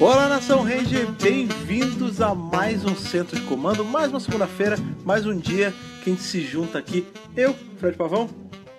Olá, Nação Ranger, bem-vindos a mais um Centro de Comando, mais uma segunda-feira, mais um dia que a gente se junta aqui, eu, Fred Pavão,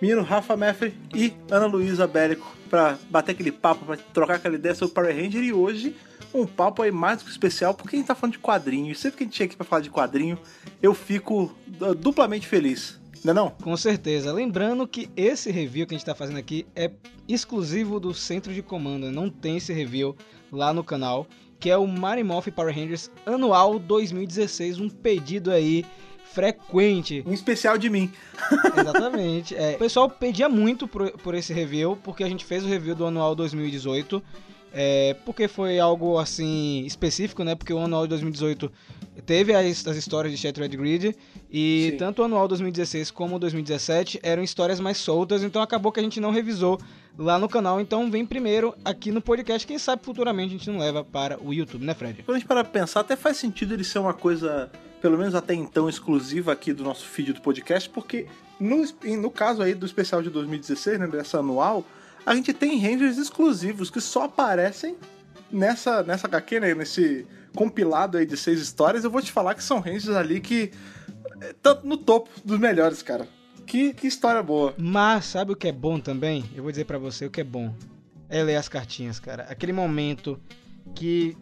menino Rafa Meffre e Ana Luísa Bélico, para bater aquele papo, para trocar aquela ideia sobre Power Ranger e hoje um papo aí mais que especial, porque a gente tá falando de quadrinho, e sempre que a gente chega aqui pra falar de quadrinho, eu fico uh, duplamente feliz. Não é não? Com certeza. Lembrando que esse review que a gente está fazendo aqui é exclusivo do Centro de Comando. Não tem esse review lá no canal, que é o Marimorph Power Rangers Anual 2016, um pedido aí frequente. Um especial de mim. Exatamente. É, o pessoal pedia muito por, por esse review, porque a gente fez o review do Anual 2018. É, porque foi algo assim específico, né? Porque o anual de 2018 teve as, as histórias de Shattered Grid e Sim. tanto o anual 2016 como o 2017 eram histórias mais soltas, então acabou que a gente não revisou lá no canal, então vem primeiro aqui no podcast, quem sabe futuramente a gente não leva para o YouTube, né, Fred? Quando a gente para pensar, até faz sentido ele ser uma coisa, pelo menos até então, exclusiva aqui do nosso feed do podcast, porque no, no caso aí do especial de 2016, né, dessa anual, a gente tem Rangers exclusivos que só aparecem nessa, nessa HQ, né, nesse compilado aí de seis histórias. Eu vou te falar que são Rangers ali que estão no topo dos melhores, cara. Que, que história boa. Mas sabe o que é bom também? Eu vou dizer para você o que é bom. É ler as cartinhas, cara. Aquele momento que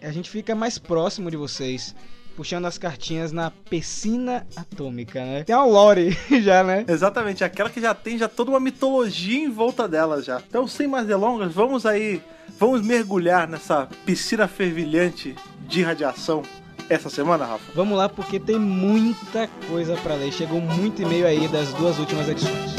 a gente fica mais próximo de vocês puxando as cartinhas na piscina atômica, né? Tem a lore já, né? Exatamente, aquela que já tem já toda uma mitologia em volta dela já. Então, sem mais delongas, vamos aí, vamos mergulhar nessa piscina fervilhante de radiação essa semana, Rafa? Vamos lá, porque tem muita coisa para ler. Chegou muito e-mail aí das duas últimas edições.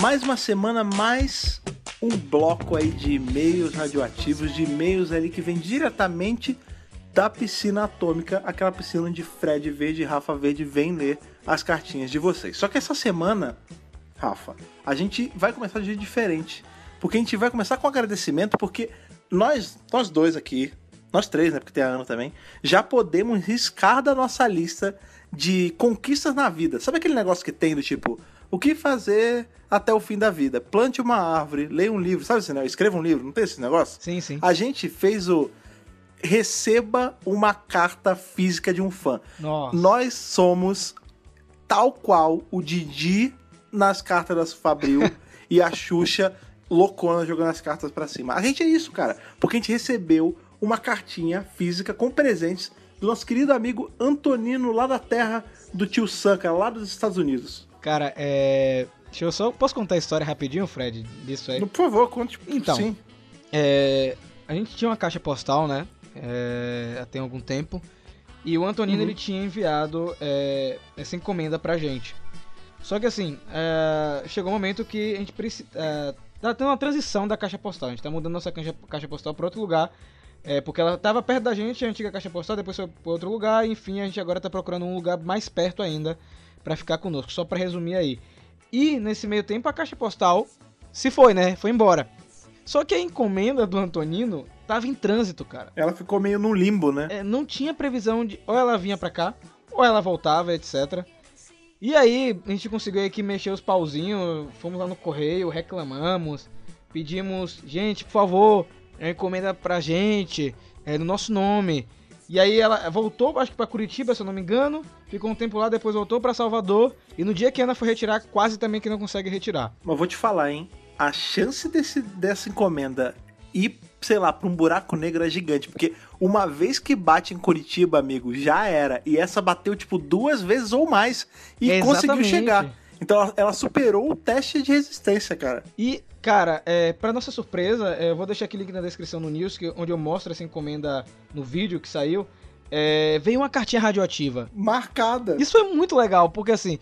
Mais uma semana, mais um bloco aí de e-mails radioativos, de e-mails ali que vem diretamente da piscina atômica, aquela piscina onde Fred Verde e Rafa Verde vêm ler as cartinhas de vocês. Só que essa semana, Rafa, a gente vai começar de jeito diferente. Porque a gente vai começar com agradecimento, porque nós, nós dois aqui, nós três, né? Porque tem a Ana também, já podemos riscar da nossa lista de conquistas na vida. Sabe aquele negócio que tem do tipo, o que fazer até o fim da vida? Plante uma árvore, leia um livro, sabe esse negócio? Escreva um livro, não tem esse negócio? Sim, sim. A gente fez o receba uma carta física de um fã. Nossa. Nós somos tal qual o Didi nas cartas da Fabril e a Xuxa loucona jogando as cartas para cima. A gente é isso, cara, porque a gente recebeu uma cartinha física com presentes do nosso querido amigo Antonino lá da terra do tio Sanka, lá dos Estados Unidos. Cara, é. Deixa eu só. Posso contar a história rapidinho, Fred? Disso aí? Por favor, conte. Então, Sim. É, a gente tinha uma caixa postal, né? É, tem algum tempo. E o Antonino uhum. ele tinha enviado é, essa encomenda pra gente. Só que assim, é, chegou um momento que a gente precisa. É, tá tendo uma transição da caixa postal. A gente tá mudando nossa caixa, caixa postal pra outro lugar. É, porque ela tava perto da gente, a antiga caixa postal, depois foi pra outro lugar. Enfim, a gente agora tá procurando um lugar mais perto ainda para ficar conosco. Só para resumir aí. E nesse meio tempo a caixa postal se foi, né? Foi embora. Só que a encomenda do Antonino tava em trânsito, cara. Ela ficou meio no limbo, né? É, não tinha previsão de ou ela vinha para cá, ou ela voltava, etc. E aí a gente conseguiu aqui mexer os pauzinhos, fomos lá no correio, reclamamos, pedimos, gente, por favor, é encomenda pra gente, é no nosso nome. E aí ela voltou, acho que para Curitiba, se eu não me engano, ficou um tempo lá, depois voltou para Salvador. E no dia que a Ana foi retirar, quase também que não consegue retirar. Mas vou te falar, hein? A chance desse, dessa encomenda ir, sei lá, pra um buraco negro é gigante. Porque uma vez que bate em Curitiba, amigo, já era. E essa bateu, tipo, duas vezes ou mais. E Exatamente. conseguiu chegar. Então ela, ela, superou o teste de resistência, cara. E, cara, é, para nossa surpresa, é, eu vou deixar aqui o link na descrição no News, que, onde eu mostro essa encomenda no vídeo que saiu. É, veio uma cartinha radioativa. Marcada. Isso é muito legal, porque assim,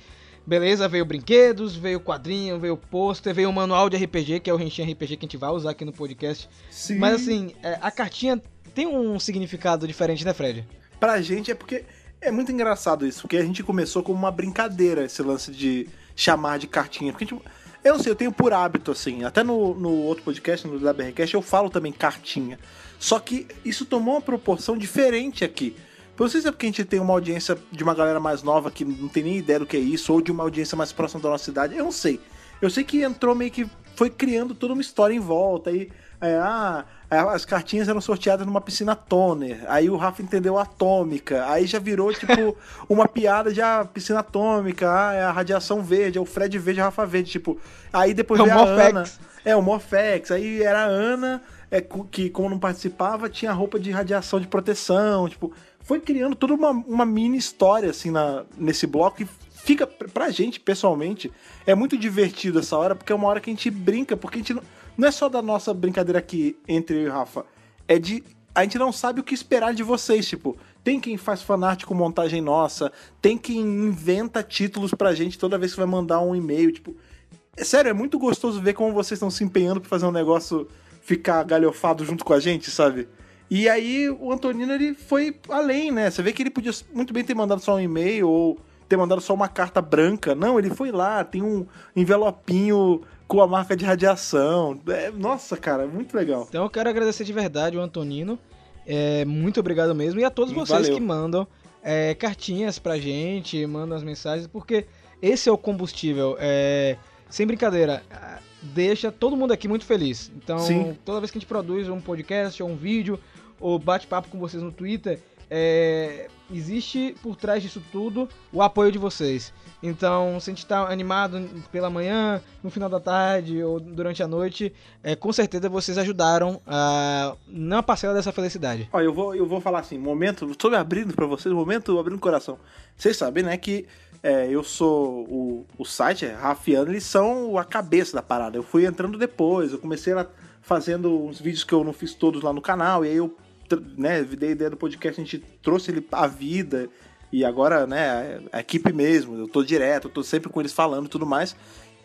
beleza, veio brinquedos, veio quadrinho, veio pôster, veio o manual de RPG, que é o Renshin RPG que a gente vai usar aqui no podcast. Sim. Mas assim, é, a cartinha tem um significado diferente, né, Fred? Pra gente é porque é muito engraçado isso, porque a gente começou como uma brincadeira esse lance de chamar de cartinha. Porque, tipo, eu não sei, eu tenho por hábito, assim, até no, no outro podcast, no WRCast, eu falo também cartinha. Só que isso tomou uma proporção diferente aqui. Não sei se é porque a gente tem uma audiência de uma galera mais nova que não tem nem ideia do que é isso, ou de uma audiência mais próxima da nossa cidade, eu não sei. Eu sei que entrou meio que foi criando toda uma história em volta, aí, é, ah, as cartinhas eram sorteadas numa piscina toner, aí o Rafa entendeu atômica, aí já virou, tipo, uma piada de ah, piscina atômica, ah, é a radiação verde, é o Fred verde, a Rafa verde, tipo, aí depois É o veio a. Ana, é, o Morphex, aí era a Ana, é, que como não participava, tinha roupa de radiação de proteção, tipo, foi criando toda uma, uma mini história, assim, na, nesse bloco, e fica, pra- gente, pessoalmente, é muito divertido essa hora, porque é uma hora que a gente brinca, porque a gente não, não é só da nossa brincadeira aqui entre eu e o Rafa, é de. A gente não sabe o que esperar de vocês, tipo. Tem quem faz fanart com montagem nossa, tem quem inventa títulos pra gente toda vez que vai mandar um e-mail, tipo. É sério, é muito gostoso ver como vocês estão se empenhando pra fazer um negócio ficar galhofado junto com a gente, sabe? E aí o Antonino ele foi além, né? Você vê que ele podia muito bem ter mandado só um e-mail ou ter mandado só uma carta branca. Não, ele foi lá, tem um envelopinho com a marca de radiação. É, nossa, cara, é muito legal. Então eu quero agradecer de verdade o Antonino. É, muito obrigado mesmo. E a todos vocês Valeu. que mandam é, cartinhas pra gente, mandam as mensagens, porque esse é o combustível. É, sem brincadeira, deixa todo mundo aqui muito feliz. Então, Sim. toda vez que a gente produz um podcast ou um vídeo, ou bate-papo com vocês no Twitter, é, existe por trás disso tudo o apoio de vocês. Então, se a gente tá animado pela manhã, no final da tarde ou durante a noite, é, com certeza vocês ajudaram a não parcela dessa felicidade. Ó, eu vou, eu vou falar assim, momento, estou me abrindo pra vocês, momento abrindo o coração. Vocês sabem, né, que é, eu sou o, o site, é, Rafiano, eles são a cabeça da parada. Eu fui entrando depois, eu comecei lá fazendo uns vídeos que eu não fiz todos lá no canal, e aí eu, né, dei a ideia do podcast, a gente trouxe ele à vida, e agora, né, a equipe mesmo, eu tô direto, eu tô sempre com eles falando e tudo mais.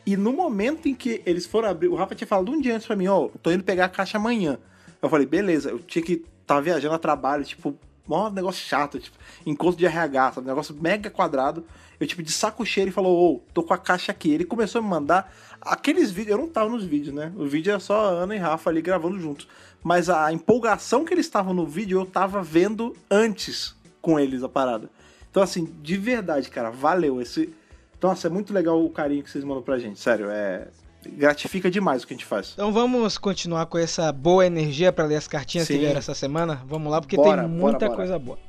E no momento em que eles foram abrir, o Rafa tinha falado um dia antes pra mim, ó, tô indo pegar a caixa amanhã. Eu falei, beleza, eu tinha que estar viajando a trabalho, tipo, mó negócio chato, tipo, encontro de RH, sabe? Negócio mega quadrado. Eu, tipo, de saco cheio, ele falou, ô, tô com a caixa aqui. Ele começou a me mandar aqueles vídeos, eu não tava nos vídeos, né? O vídeo era só a Ana e Rafa ali gravando juntos. Mas a empolgação que eles estavam no vídeo, eu tava vendo antes com eles a parada. Então, assim, de verdade, cara, valeu. Esse. Nossa, é muito legal o carinho que vocês mandam pra gente, sério. É. Gratifica demais o que a gente faz. Então vamos continuar com essa boa energia para ler as cartinhas Sim. que vieram essa semana? Vamos lá, porque Bora, tem bora, muita bora. coisa boa.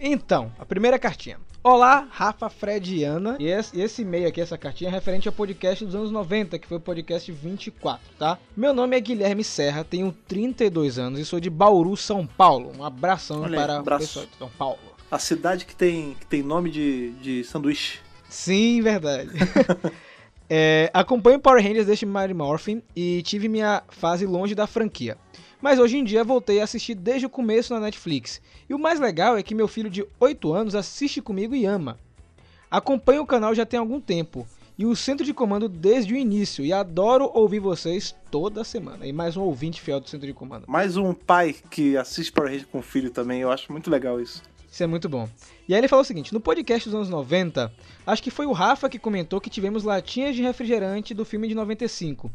Então, a primeira cartinha. Olá, Rafa, Fred e Ana. E esse, e-mail aqui, essa cartinha, é referente ao podcast dos anos 90, que foi o podcast 24, tá? Meu nome é Guilherme Serra, tenho 32 anos e sou de Bauru, São Paulo. Um abração aí, para abraço. o pessoal de São Paulo. A cidade que tem, que tem nome de, de sanduíche. Sim, verdade. É, acompanho Power Rangers desde Mighty Morphin e tive minha fase longe da franquia. Mas hoje em dia voltei a assistir desde o começo na Netflix. E o mais legal é que meu filho de 8 anos assiste comigo e ama. Acompanho o canal já tem algum tempo e o centro de comando desde o início e adoro ouvir vocês toda semana. E mais um ouvinte fiel do centro de comando. Mais um pai que assiste Power Rangers com o filho também. Eu acho muito legal isso. Isso é muito bom. E aí ele falou o seguinte: no podcast dos anos 90, acho que foi o Rafa que comentou que tivemos latinhas de refrigerante do filme de 95.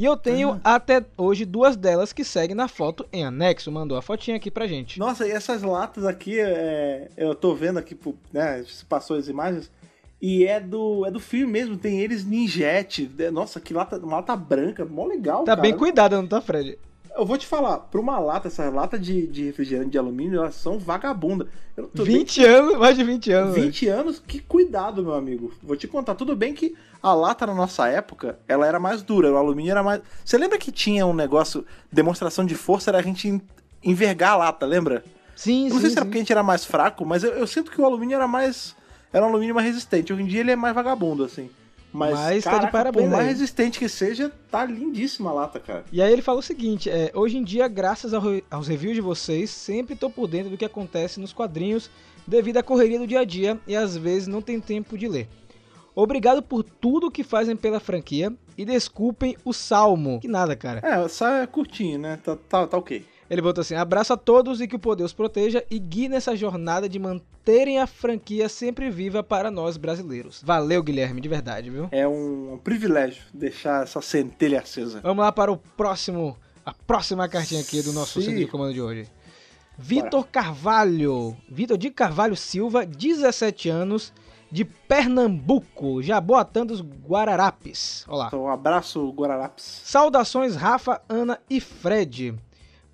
E eu tenho até hoje duas delas que seguem na foto em anexo. Mandou a fotinha aqui pra gente. Nossa, e essas latas aqui, é, eu tô vendo aqui, né? Se passou as imagens. E é do, é do filme mesmo, tem eles ninjete. Nossa, que lata, uma lata branca, mó legal, Tá cara. bem cuidada, não tá, Fred? Eu vou te falar, pra uma lata, essas latas de, de refrigerante de alumínio, elas são vagabunda. Eu não tô bem 20 anos, mais de 20 anos. velho. 20 anos, que cuidado, meu amigo. Vou te contar, tudo bem que a lata na nossa época, ela era mais dura, o alumínio era mais. Você lembra que tinha um negócio, demonstração de força, era a gente en- envergar a lata, lembra? Sim, Eu não sim. sei se era sim. porque a gente era mais fraco, mas eu, eu sinto que o alumínio era mais. Era um alumínio mais resistente. Hoje em dia ele é mais vagabundo, assim. Mas, Mas tá de caraca, parabéns por mais aí. resistente que seja, tá lindíssima a lata, cara. E aí ele falou o seguinte: é, hoje em dia, graças ao aos reviews de vocês, sempre tô por dentro do que acontece nos quadrinhos devido à correria do dia a dia e às vezes não tem tempo de ler. Obrigado por tudo que fazem pela franquia e desculpem o salmo. Que nada, cara. É, só é curtinho, né? Tá, tá, tá ok. Ele botou assim: abraço a todos e que o poder os proteja e guie nessa jornada de manterem a franquia sempre viva para nós brasileiros. Valeu, Guilherme, de verdade, viu? É um, privilégio deixar essa centelha acesa. Vamos lá para o próximo, a próxima cartinha aqui do nosso Sim. centro de comando de hoje. Vitor Carvalho. Vitor de Carvalho Silva, 17 anos, de Pernambuco, Jaboatã dos Guararapes. Olá. Então, um abraço, Guararapes. Saudações, Rafa, Ana e Fred.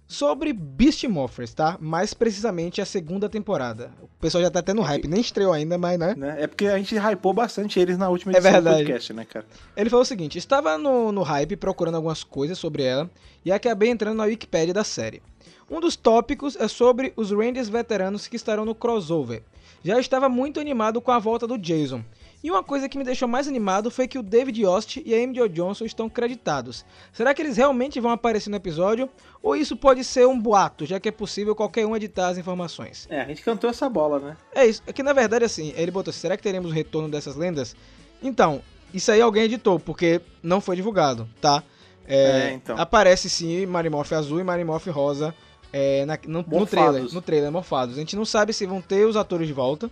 Sobre Beast Morphers, tá? Mais precisamente a segunda temporada. O pessoal já tá tendo hype, nem estreou ainda, mas né? Né? É porque a gente hypou bastante eles na última É edição do verdade. podcast, né, cara? Ele falou o seguinte: estava no, no hype procurando algumas coisas sobre ela e acabei entrando na Wikipédia da série. Um dos tópicos é sobre os Rangers veteranos que estarão no crossover. Já estava muito animado com a volta do Jason. E uma coisa que me deixou mais animado foi que o David Yost e a Jo Johnson estão creditados. Será que eles realmente vão aparecer no episódio? Ou isso pode ser um boato, já que é possível qualquer um editar as informações? É, a gente cantou essa bola, né? É isso. É que na verdade, assim, ele botou: será que teremos o retorno dessas lendas? Então, isso aí alguém editou, porque não foi divulgado, tá? É, então. Aparece sim Marimorph azul e Marimorph rosa é, na- no, no trailer. No trailer, morfados. A gente não sabe se vão ter os atores de volta.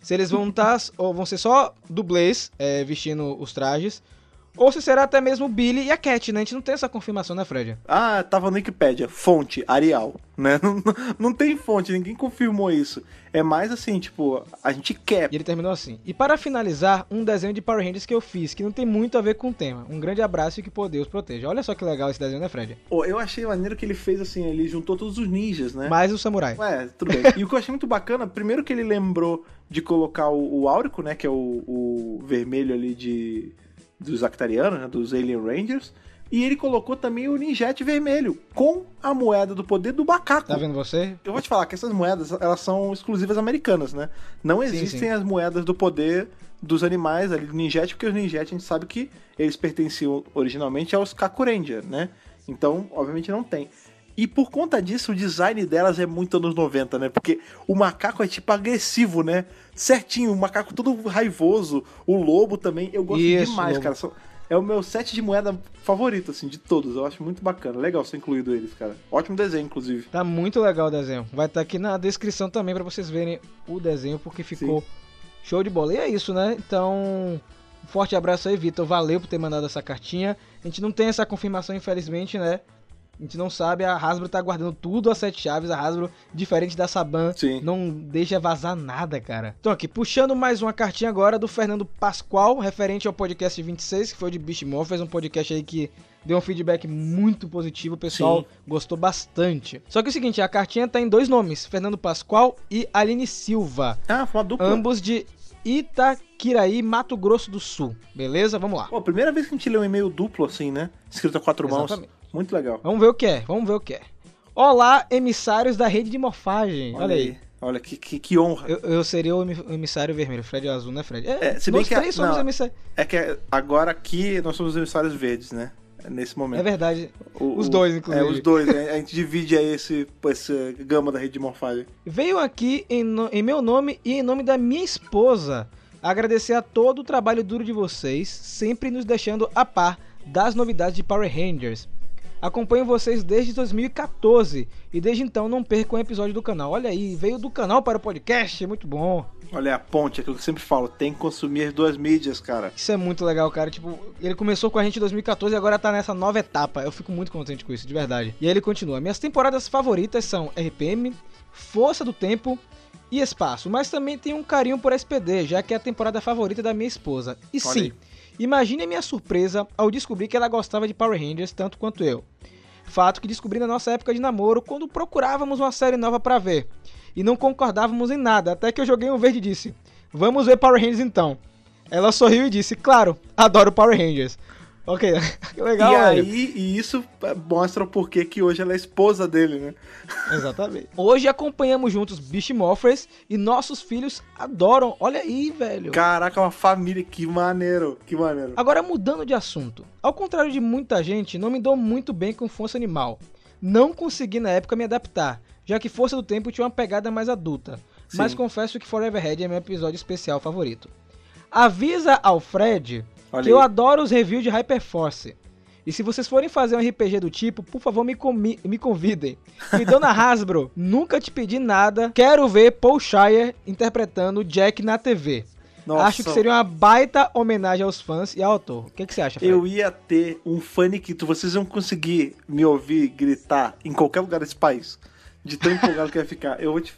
Se eles vão estar. ou vão ser só dublês é, vestindo os trajes. Ou se será até mesmo o Billy e a Cat, né? A gente não tem essa confirmação, né, Fred? Ah, tava no Wikipedia. Fonte, Arial. Né? Não, não- tem fonte, ninguém confirmou isso. É mais assim, tipo, a gente quer. E ele terminou assim. E para finalizar, um desenho de Power Rangers que eu fiz, que não tem muito a ver com o tema. Um grande abraço e que por Deus proteja. Olha só que legal esse desenho, né, Fred? Pô, eu achei maneiro que ele fez assim, ele juntou todos os ninjas, né? Mais o samurai. Ué, tudo bem. E o que eu achei muito bacana, primeiro que ele lembrou de colocar o, o áurico, né? Que é o, o vermelho ali de dos Actarianos, né, dos Alien Rangers. E ele colocou também o ninjete vermelho, com a moeda do poder do macaco. Tá vendo você? Eu vou te falar que essas moedas, elas são exclusivas americanas, né? Não existem sim. as moedas do poder dos animais ali do ninjete, porque os ninjete a gente sabe que eles pertenciam originalmente aos Kakuranger, né? Então, obviamente não tem. E por conta disso, o design delas é muito anos 90, né? Porque o macaco é tipo agressivo, né? Certinho, o macaco todo raivoso, o lobo também, eu gosto Isso, demais, lobo. cara. São- É o meu set de moeda favorito, assim, de todos. Eu acho muito bacana. Legal ser incluído eles, cara. Ótimo desenho, inclusive. Tá muito legal o desenho. Vai estar aqui na descrição também pra vocês verem o desenho, porque ficou show de bola. E é isso, né? Então, um forte abraço aí, Vitor. Valeu por ter mandado essa cartinha. A gente não tem essa confirmação, infelizmente, né? A gente não sabe, a Hasbro tá guardando tudo a sete chaves. A Hasbro, diferente da Saban, Sim. não deixa vazar nada, cara. Então aqui, puxando mais uma cartinha agora do Fernando Pascoal, referente ao podcast 26, que foi de Beast Morphers, um podcast aí que deu um feedback muito positivo, o pessoal Sim. gostou bastante. Só que é o seguinte, a cartinha tá em dois nomes, Fernando Pascoal e Aline Silva, Ah, foi uma dupla. ambos de Itaquiraí, Mato Grosso do Sul. Beleza? Vamos lá. Pô, primeira vez que a gente lê um e-mail duplo assim, né? Escrito a quatro mãos. Muito legal. Vamos ver o que é, vamos ver o que é. Olá, emissários da rede de morfagem. Olha, aí. Olha, que, que, que honra. Eu, eu seria o emi- o emissário vermelho, Fred é azul, né, Fred? É, É, se bem que a- três somos não. emissários. É que agora aqui nós somos emissários verdes, né? Nesse momento. É verdade. O- os dois, inclusive. É, os dois. né? A gente divide aí esse, essa gama da rede de morfagem. Veio aqui em, em meu nome e em nome da minha esposa agradecer a todo o trabalho duro de vocês, sempre nos deixando a par das novidades de Power Rangers. Acompanho vocês desde 2014 e desde então não perco um episódio do canal. Olha aí, veio do canal para o podcast, muito bom. Olha a ponte, aquilo que eu sempre falo. Tem que consumir as duas mídias, cara. Isso é muito legal, cara. Tipo, ele começou com a gente em 2014 e agora tá nessa nova etapa. Eu fico muito contente com isso, de verdade. E aí ele continua. Minhas temporadas favoritas são RPM, Força do Tempo e Espaço. Mas também tem um carinho por SPD, já que é a temporada favorita da minha esposa. E Olha sim, aí. Imagine a minha surpresa ao descobrir que ela gostava de Power Rangers tanto quanto eu. Fato que descobri na nossa época de namoro quando procurávamos uma série nova pra ver. E não concordávamos em nada, até que eu joguei um verde e disse: Vamos ver Power Rangers então. Ela sorriu e disse: Claro, adoro Power Rangers. Ok, que legal, e velho. aí, e isso mostra o porquê que hoje ela é esposa dele, né? Exatamente. Hoje acompanhamos juntos Beast Morphers e nossos filhos adoram. Olha aí, velho. Caraca, uma família, que maneiro, que maneiro. Agora mudando de assunto. Ao contrário de muita gente, não me dou muito bem com Força Animal. Não consegui na época me adaptar, já que Força do Tempo tinha uma pegada mais adulta. Mas Sim. confesso que Forever Head é meu episódio especial favorito. Avisa ao Fred Olha que eu aí. adoro os reviews de Hyperforce. E se vocês forem fazer um RPG do tipo, por favor me, me convidem. E dona Hasbro, nunca te pedi nada. Quero ver Paul Shire interpretando Jack na TV. Nossa, Acho que seria uma baita homenagem aos fãs e ao autor. O que, que você acha, Fred? Eu ia ter um faniquito. Vocês vão conseguir me ouvir gritar em qualquer lugar desse país. De tão empolgado que vai ficar. Eu vou te.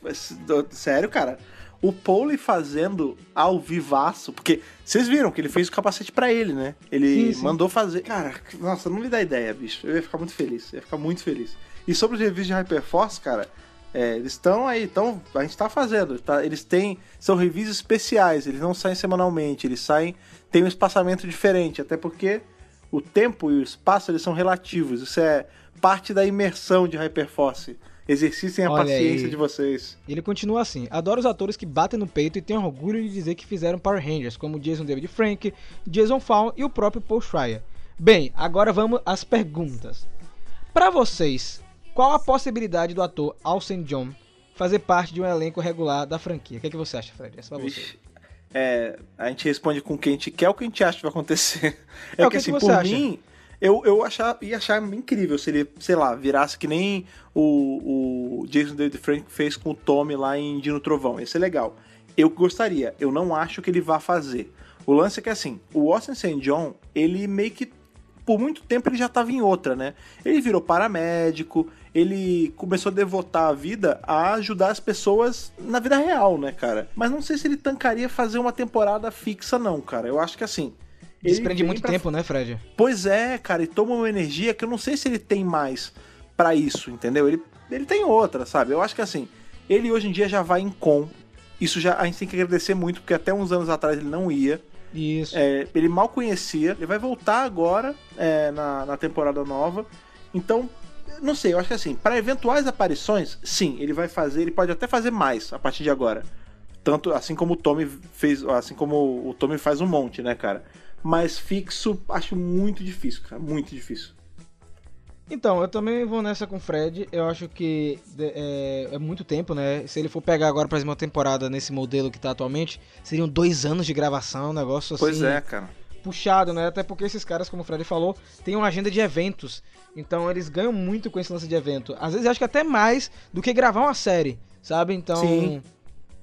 Sério, cara. O Pauli fazendo ao vivaço, porque vocês viram que ele fez o capacete para ele, né? Ele sim, sim. mandou fazer. Cara, nossa, não me dá ideia, bicho. Eu ia ficar muito feliz. Eu ia ficar muito feliz. E sobre os reviews de Hyperforce, cara, é, eles estão aí, então a gente tá fazendo. Tá? Eles têm. São reviews especiais, eles não saem semanalmente, eles saem. Tem um espaçamento diferente, até porque o tempo e o espaço eles são relativos. Isso é parte da imersão de Hyperforce. Exercitem a Olha paciência aí. de vocês. Ele continua assim: adoro os atores que batem no peito e têm orgulho de dizer que fizeram Power Rangers, como Jason David Frank, Jason Fawn e o próprio Paul Schreier. Bem, agora vamos às perguntas. Para vocês, qual a possibilidade do ator Alcen John fazer parte de um elenco regular da franquia? O que, é que você acha, Fred? Essa é pra você. É, a gente responde com o que a gente quer o que a gente acha que vai acontecer. É, é que, que, assim, que por acha? mim, eu, eu achar, ia achar incrível se ele, sei lá, virasse que nem o, o Jason David Frank fez com o Tommy lá em Dino Trovão. Ia ser legal. Eu gostaria, eu não acho que ele vá fazer. O lance é que assim, o Austin St. John, ele meio que por muito tempo ele já estava em outra, né? Ele virou paramédico, ele começou a devotar a vida a ajudar as pessoas na vida real, né, cara? Mas não sei se ele tancaria fazer uma temporada fixa, não, cara. Eu acho que assim, Desprende muito pra... tempo, né, Fred? Pois é, cara, e toma uma energia que eu não sei se ele tem mais para isso, entendeu? Ele, ele tem outra, sabe? Eu acho que assim, ele hoje em dia já vai em com. Isso já a gente tem que agradecer muito, porque até uns anos atrás ele não ia. Isso. É, ele mal conhecia. Ele vai voltar agora é, na, na temporada nova. Então, não sei, eu acho que assim, para eventuais aparições, sim, ele vai fazer, ele pode até fazer mais a partir de agora. Tanto assim como o Tommy fez, assim como o Tommy faz um monte, né, cara? Mas fixo, acho muito difícil, cara. Muito difícil. Então, eu também vou nessa com o Fred. Eu acho que é, é, muito tempo, né? Se ele for pegar agora, por exemplo, uma temporada nesse modelo que tá atualmente, seriam dois anos de gravação, um negócio assim. Pois é, cara. Puxado, né? Até porque esses caras, como o Fred falou, têm uma agenda de eventos. Então eles ganham muito com esse lance de evento. Às vezes acho que até mais do que gravar uma série, sabe? Então Sim.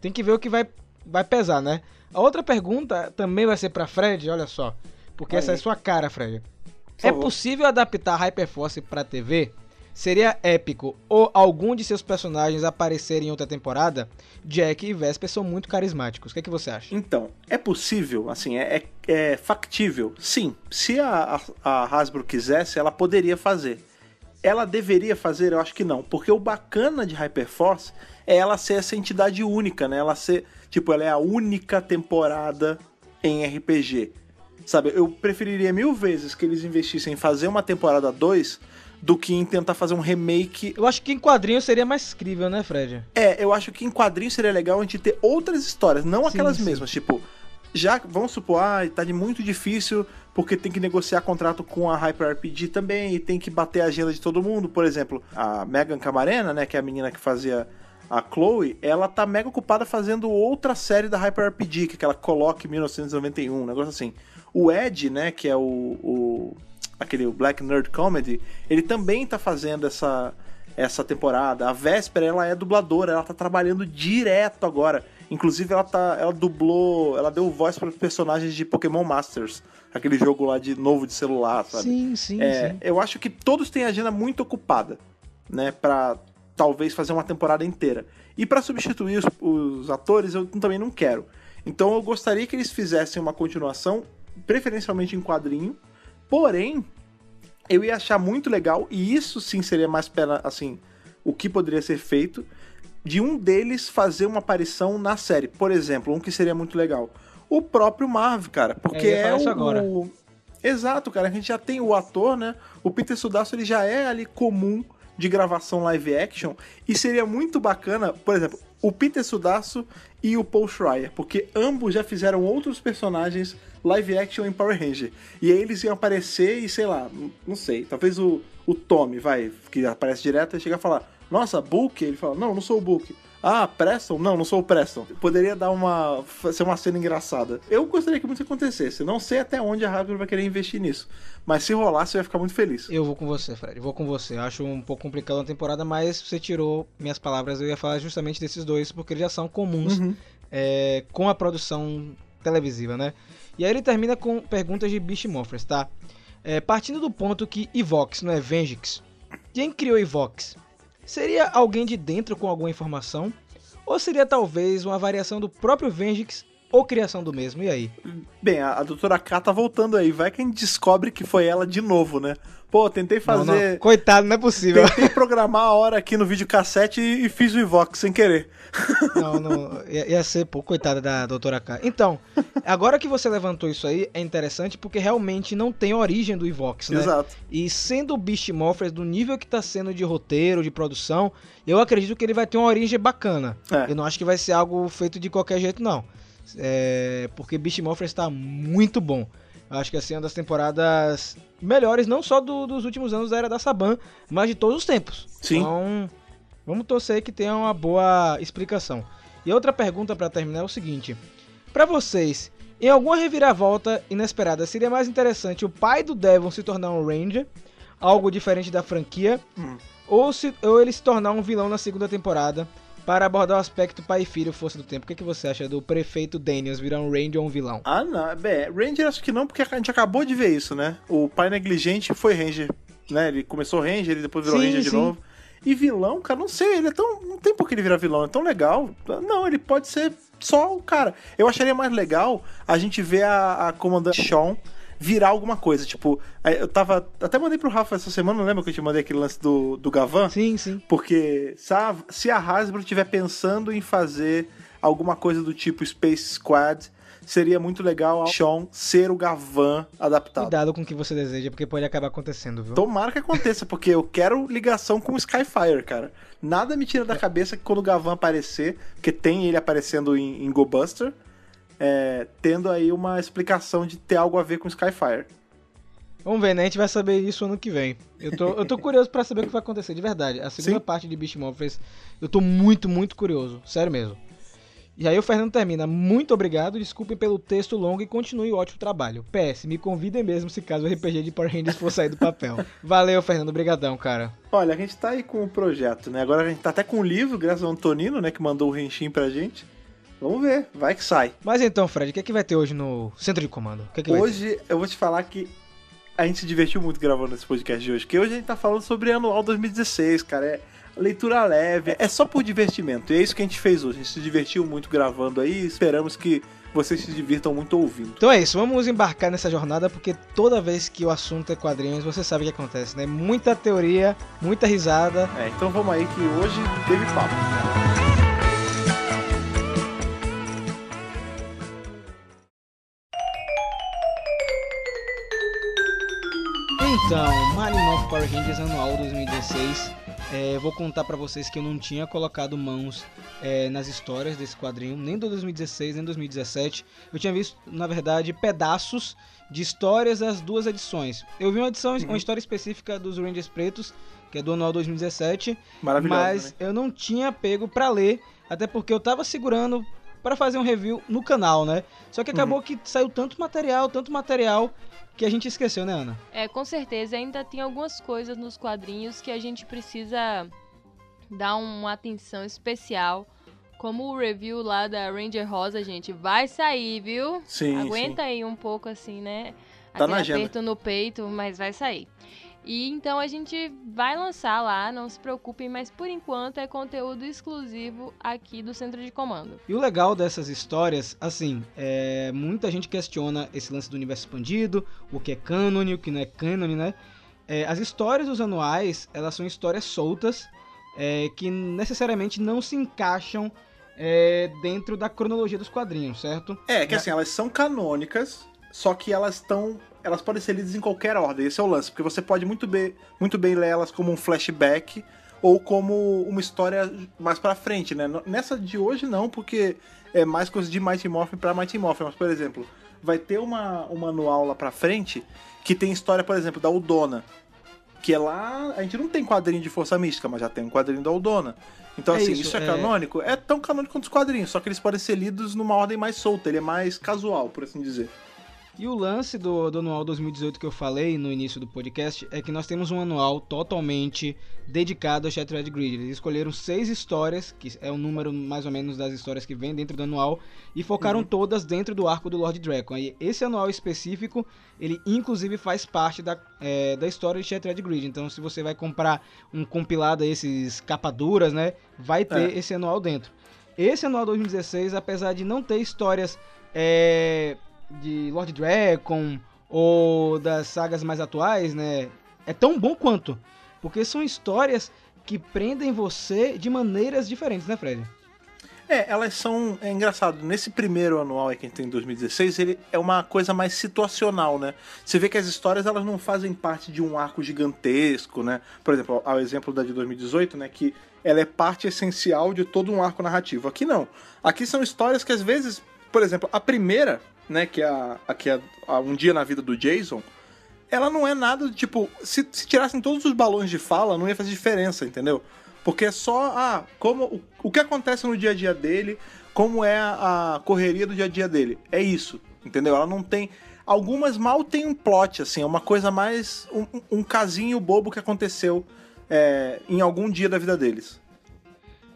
tem que ver o que vai, vai pesar, né? A outra pergunta também vai ser para Fred, olha só. Porque Aí. essa é sua cara, Fred. é possível adaptar Hyperforce para TV? Seria épico ou algum de seus personagens aparecerem em outra temporada? Jack e Vesper são muito carismáticos. O que, é que você acha? Então, é possível, assim, é, é, é factível. Sim, se a, a, a Hasbro quisesse, ela poderia fazer. Ela deveria fazer? Eu acho que não. Porque o bacana de Hyperforce é ela ser essa entidade única, né? Ela ser Tipo, ela é a única temporada em RPG. Sabe, eu preferiria mil vezes que eles investissem em fazer uma temporada 2 do que em tentar fazer um remake. Eu acho que em quadrinho seria mais crível, né, Fred? É, eu acho que em quadrinho seria legal a gente ter outras histórias, não aquelas sim. mesmas. Tipo, já vamos supor, ah, tá de muito difícil porque tem que negociar contrato com a Hyper RPG também e tem que bater a agenda de todo mundo. Por exemplo, a Megan Camarena, né, que é a menina que fazia a Chloe, ela tá mega ocupada fazendo outra série da Hyper RPG, que é aquela Coloque 1991, um negócio assim. O Ed, né, que é o, o aquele Black Nerd Comedy, ele também tá fazendo essa essa temporada. A Véspera, ela é dubladora, ela tá trabalhando direto agora. Inclusive ela tá, ela dublou, ela deu voz para personagens de Pokémon Masters, aquele jogo lá de novo de celular, sabe? Sim, sim, é, sim. Eu acho que todos têm agenda muito ocupada, né, para talvez fazer uma temporada inteira. E para substituir os, os, atores, eu também não quero. Então eu gostaria que eles fizessem uma continuação, preferencialmente em quadrinho. Porém, eu ia achar muito legal, e isso sim seria mais pena, assim, o que poderia ser feito, de um deles fazer uma aparição na série. Por exemplo, um que seria muito legal. O próprio Marv, cara. Porque é, é o. Agora. Exato, cara. A gente já tem o ator, né? O Peter Sudasso ele já é ali comum de gravação live action. E seria muito bacana, por exemplo, o Peter Sudasso e o Paul Schreier, porque ambos já fizeram outros personagens live action em Power Ranger. E aí eles iam aparecer e, sei lá, não sei, talvez o, o Tommy, vai, que aparece direto, e chega a falar, nossa, Book? Ele fala, não, não sou o Book. Ah, Preston? Não, não sou o Preston. Poderia dar uma. ser uma cena engraçada. Eu gostaria que muito acontecesse. Não sei até onde a Hasbro vai querer investir nisso. Mas se rolar, você vai ficar muito feliz. Eu vou com você, Fred. Vou com você. Eu acho um pouco complicado a temporada, mas você tirou minhas palavras. Eu ia falar justamente desses dois, porque eles já são comuns uhum. é, com a produção televisiva, né? E aí ele termina com perguntas de Beast Morphers, tá? É, partindo do ponto que Evox não é Vengix, quem criou Evox? Seria alguém de dentro com alguma informação? Ou seria talvez uma variação do próprio Vengix ou criação do mesmo? E aí? Bem, a, a doutora K tá voltando aí. Vai que a gente descobre que foi ela de novo, né? Pô, tentei fazer. Não, não. Coitado, não é possível. Tentei programar a hora aqui no videocassete e, e fiz o Evox sem querer. Não, não. Ia, ia ser, pô, coitada da doutora K. Então, agora que você levantou isso aí, é interessante porque realmente não tem origem do Evox, né? Exato. E sendo o Beast Morphers do nível que tá sendo de roteiro, de produção, eu acredito que ele vai ter uma origem bacana. É. Eu não acho que vai ser algo feito de qualquer jeito, não. É, porque Beast Morphers tá muito bom. Eu acho que assim é uma das temporadas melhores, não só do- dos últimos anos da era da Saban, mas de todos os tempos. Sim. Então, vamos torcer que tenha uma boa explicação. E outra pergunta pra terminar é o seguinte: Pra vocês, em alguma reviravolta inesperada, seria mais interessante o pai do Devon se tornar um Ranger, algo diferente da franquia, Hum. ou, se, ou ele se tornar um vilão na segunda temporada? Para abordar o aspecto pai e filho, força do tempo. O que, que você acha do prefeito Daniels virar um Ranger ou um vilão? Ah, não. Bem, Ranger acho que não, porque a gente acabou de ver isso, né? O pai negligente foi Ranger, né? Ele começou Ranger, ele depois virou Sim, Ranger de sim. novo. E vilão, cara, não sei, ele é tão. Não tem por que ele virar vilão, é tão legal. Não, ele pode ser só o cara. Eu acharia mais legal a gente ver a, a comandante Sean virar alguma coisa. Tipo, eu tava. Até mandei pro Rafa essa semana, não lembra que eu te mandei aquele lance do, do Gavan? Sim, sim. Porque se a, se a Hasbro estiver pensando em fazer alguma coisa do tipo Space Squad, seria muito legal a Sean ser o Gavan adaptado. Cuidado com o que você deseja, porque pode acabar acontecendo, viu? Tomara que aconteça, porque eu quero ligação com o Skyfire, cara. Nada me tira da cabeça que quando o Gavan aparecer, porque tem ele aparecendo em, em Go Buster, é, tendo aí uma explicação de ter algo a ver com o Skyfire. Vamos ver, né? A gente vai saber isso ano que vem. Eu tô, eu tô curioso pra saber o que vai acontecer, de verdade. A segunda Sim. parte de Beast Morphers, eu tô muito, muito curioso. Sério mesmo. E aí o Fernando termina. Muito obrigado, desculpem pelo texto longo e continue o ótimo trabalho. PS, me convidem mesmo se caso o RPG de Power Rangers for sair do papel. Valeu, Fernando. Obrigadão, cara. Olha, a gente tá aí com o projeto, né? Agora a gente tá até com um livro, graças ao Antonino, né? Que mandou o Renshin pra gente. Vamos ver, vai que sai. Mas então, Fred, o que é que vai ter hoje no centro de comando? Que é que? Hoje eu vou te falar que a gente se divertiu muito gravando esse podcast de hoje, porque hoje a gente tá falando sobre anual 2016, cara. É leitura leve, é só por divertimento. E é isso que a gente fez hoje. A gente se divertiu muito gravando aí. Esperamos que vocês se divirtam muito ouvindo. Então é isso, vamos embarcar nessa jornada porque toda vez que o assunto é quadrinhos, você sabe o que acontece, né? Muita teoria, muita risada. É, então vamos aí que hoje teve papo. Então, Mario Morph Power Rangers Anual 2016. É, vou contar pra vocês que eu não tinha colocado mãos é, nas histórias desse quadrinho, nem do 2016, nem 2017. Eu tinha visto, na verdade, pedaços de histórias das duas edições. Eu vi uma edição, uma história específica dos Rangers Pretos, que é do Anual 2017, Maravilhoso. mas né? eu não tinha pego pra ler, até porque eu tava segurando pra fazer um review no canal, né? Só que acabou que saiu tanto material, tanto material, que a gente esqueceu, né, Ana? É, com certeza ainda tem algumas coisas nos quadrinhos que a gente precisa dar uma atenção especial. Como o review lá da Ranger Rosa, gente, vai sair, viu? Sim, Aguenta aí um pouco assim, né? Tá Aquele na agenda. aperto no peito, mas vai sair. E então a gente vai lançar lá, não se preocupem, mas por enquanto é conteúdo exclusivo aqui do Centro de Comando. E o legal dessas histórias, assim, é, muita gente questiona esse lance do universo expandido, o que é cânone, o que não é cânone, né? É, as histórias dos anuais, elas são histórias soltas, é, que necessariamente não se encaixam é, dentro da cronologia dos quadrinhos, certo? É, que assim, elas são canônicas, só que elas estão. Elas podem ser lidas em qualquer ordem, esse é o lance, porque você pode muito bem, muito bem ler elas como um flashback ou como uma história mais pra frente, né? Nessa de hoje não, porque é mais coisa de Mighty Morphin pra Mighty Morphin, mas por exemplo, vai ter uma, uma manual lá pra frente que tem história, por exemplo, da Udona. Que é lá. A gente não tem quadrinho de força mística, mas já tem um quadrinho da Udona. Então, É assim, isso, isso, é, é- canônico? É tão canônico quanto os quadrinhos, só que eles podem ser lidos numa ordem mais solta, ele é mais casual, por assim dizer. E o lance do, do anual 2018 que eu falei no início do podcast é que nós temos um anual totalmente dedicado ao Shattered Grid. Eles escolheram seis histórias, que é o número mais ou menos das histórias que vem dentro do anual, e focaram uhum. todas dentro do arco do Lord Dragon. E esse anual específico, ele inclusive faz parte da, é, da história de Shattered Grid. Então, se você vai comprar um compilado esses capaduras, né, vai ter é. esse anual dentro. Esse anual 2016, apesar de não ter histórias é, de Lord Dragon ou das sagas mais atuais, né? É tão bom quanto. Porque são histórias que prendem você de maneiras diferentes, né, Fred? É, elas são. É engraçado, nesse primeiro anual que a gente tem em 2016, ele é uma coisa mais situacional, né? Você vê que as histórias elas não fazem parte de um arco gigantesco, né? Por exemplo, ao exemplo da de 2018, né? Que ela é parte essencial de todo um arco narrativo. Aqui não. Aqui são histórias que às vezes, por exemplo, a primeira né, que é a, que é a Um Dia na Vida do Jason, ela não é nada, tipo, se, se tirassem todos os balões de fala, não ia fazer diferença, entendeu? Porque é só, ah, como, o, o que acontece no dia a dia dele, como é a, a correria do dia a dia dele. É isso, entendeu? Ela não tem... Algumas mal tem um plot, assim, é uma coisa mais... Um, um casinho bobo que aconteceu é, em algum dia da vida deles.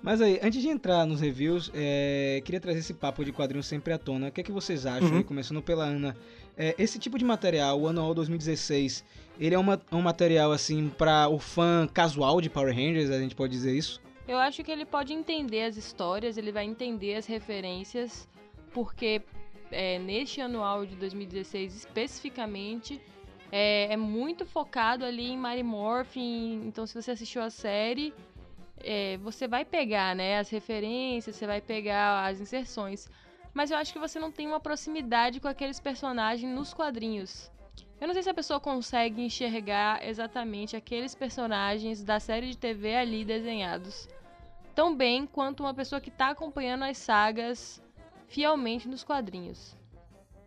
Mas aí, antes de entrar nos reviews, é, queria trazer esse papo de quadrinhos sempre à tona. O que é que vocês acham, uhum. aí, começando pela Ana? É, esse tipo de material, o Anual 2016, ele é uma, um material, assim, para o fã casual de Power Rangers, a gente pode dizer isso? Eu acho que ele pode entender as histórias, ele vai entender as referências, porque é, neste anual de 2016 especificamente, é, é, muito focado ali em Mary Morphin. Então, se você assistiu a série, é, você vai pegar, né, as referências, você vai pegar as inserções. Mas eu acho que você não tem uma proximidade com aqueles personagens nos quadrinhos. Eu não sei se a pessoa consegue enxergar exatamente aqueles personagens da série de TV ali desenhados tão bem quanto uma pessoa que está acompanhando as sagas fielmente nos quadrinhos.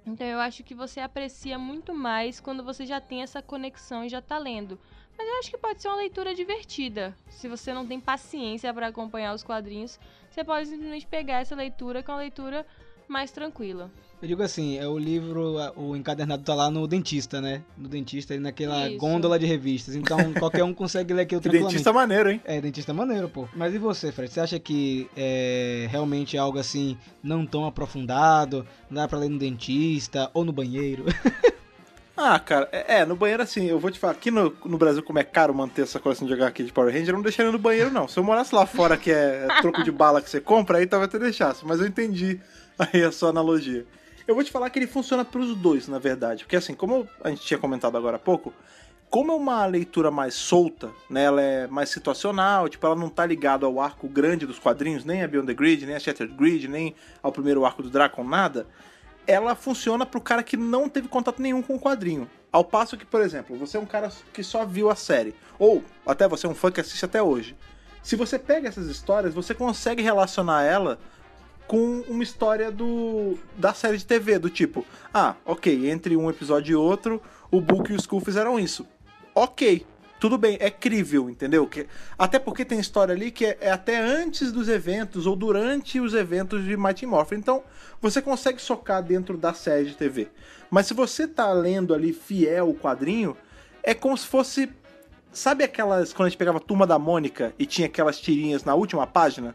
Então eu acho que você aprecia muito mais quando você já tem essa conexão e já está lendo. Mas eu acho que pode ser uma leitura divertida. Se você não tem paciência para acompanhar os quadrinhos, você pode simplesmente pegar essa leitura com é uma leitura mais tranquila. Eu digo assim, é o livro, o encadernado tá lá no dentista, né? No dentista, naquela Isso. gôndola de revistas. Então qualquer um consegue ler aquilo tranquilamente. dentista maneiro, hein? É, dentista maneiro, pô. Mas e você, Fred? Você acha que é realmente algo assim, não tão aprofundado? Não dá pra ler no dentista ou no banheiro? Ah, cara, é, é, no banheiro assim, eu vou te falar, aqui no, no Brasil, como é caro manter essa coleção de HQ de Power Ranger, eu não deixaria no banheiro, não. Se eu morasse lá fora, que é troco de bala que você compra, aí talvez eu deixasse. Mas eu entendi aí a sua analogia. Eu vou te falar que ele funciona pros dois, na verdade. Porque assim, como a gente tinha comentado agora há pouco, como é uma leitura mais solta, né? Ela é mais situacional, tipo, ela não tá ligada ao arco grande dos quadrinhos, nem a Beyond the Grid, nem a Shattered Grid, nem ao primeiro arco do Dracon, nada ela funciona pro cara que não teve contato nenhum com o quadrinho. Ao passo que, por exemplo, você é um cara que só viu a série, ou até você é um fã que assiste até hoje. Se você pega essas histórias, você consegue relacionar ela com uma história do da série de TV, do tipo, ah, ok, entre um episódio e outro, o Book e o Skull fizeram isso. Ok, tudo bem, é crível, entendeu? Que, até porque tem história ali que é, é, até antes dos eventos ou durante os eventos de Mighty Morphin. Então, você consegue socar dentro da série de TV. Mas se você tá lendo ali fiel o quadrinho, é como se fosse. Sabe aquelas. Quando a gente pegava a turma da Mônica e tinha aquelas tirinhas na última página?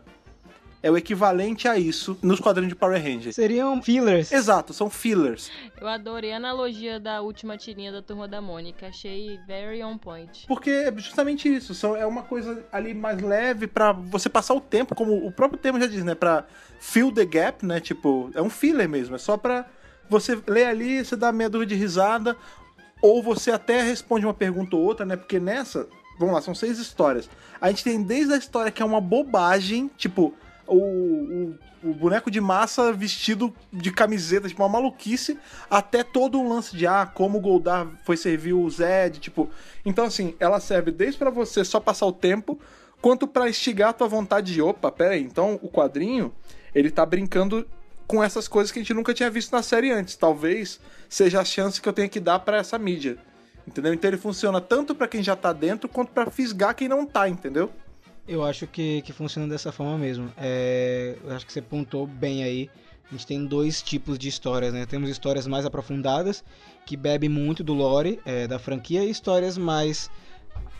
É o equivalente a isso nos quadrinhos de Power Rangers. Seriam fillers. Exato, são fillers. Eu adorei a analogia da última tirinha da Turma da Mônica. Achei very on point. Porque é justamente isso. São, é uma coisa ali mais leve para você passar o tempo, como o próprio termo já diz, né? Pra fill the gap, né? Tipo, é um filler mesmo. É só pra você ler ali, você dá meia dúvida de risada, ou você até responde uma pergunta ou outra, né? Porque nessa, vamos lá, são seis histórias. A gente tem desde a história que é uma bobagem, tipo, o, o, o, boneco de massa vestido de camiseta, tipo uma maluquice, até todo um lance de ah, como o Goldar foi servir o Zed, tipo. Então, assim, ela serve desde para você só passar o tempo, quanto para instigar a tua vontade de, opa, pera aí, então o quadrinho, ele tá brincando com essas coisas que a gente nunca tinha visto na série antes. Talvez seja a chance que eu tenha que dar para essa mídia. Entendeu? Então ele funciona tanto para quem já tá dentro quanto para fisgar quem não tá, entendeu? Eu acho que, que funciona dessa forma mesmo. É, eu acho que você pontou bem aí. a gente tem dois tipos de histórias, né? Temos histórias mais aprofundadas, que bebem muito do lore é, da franquia, e histórias mais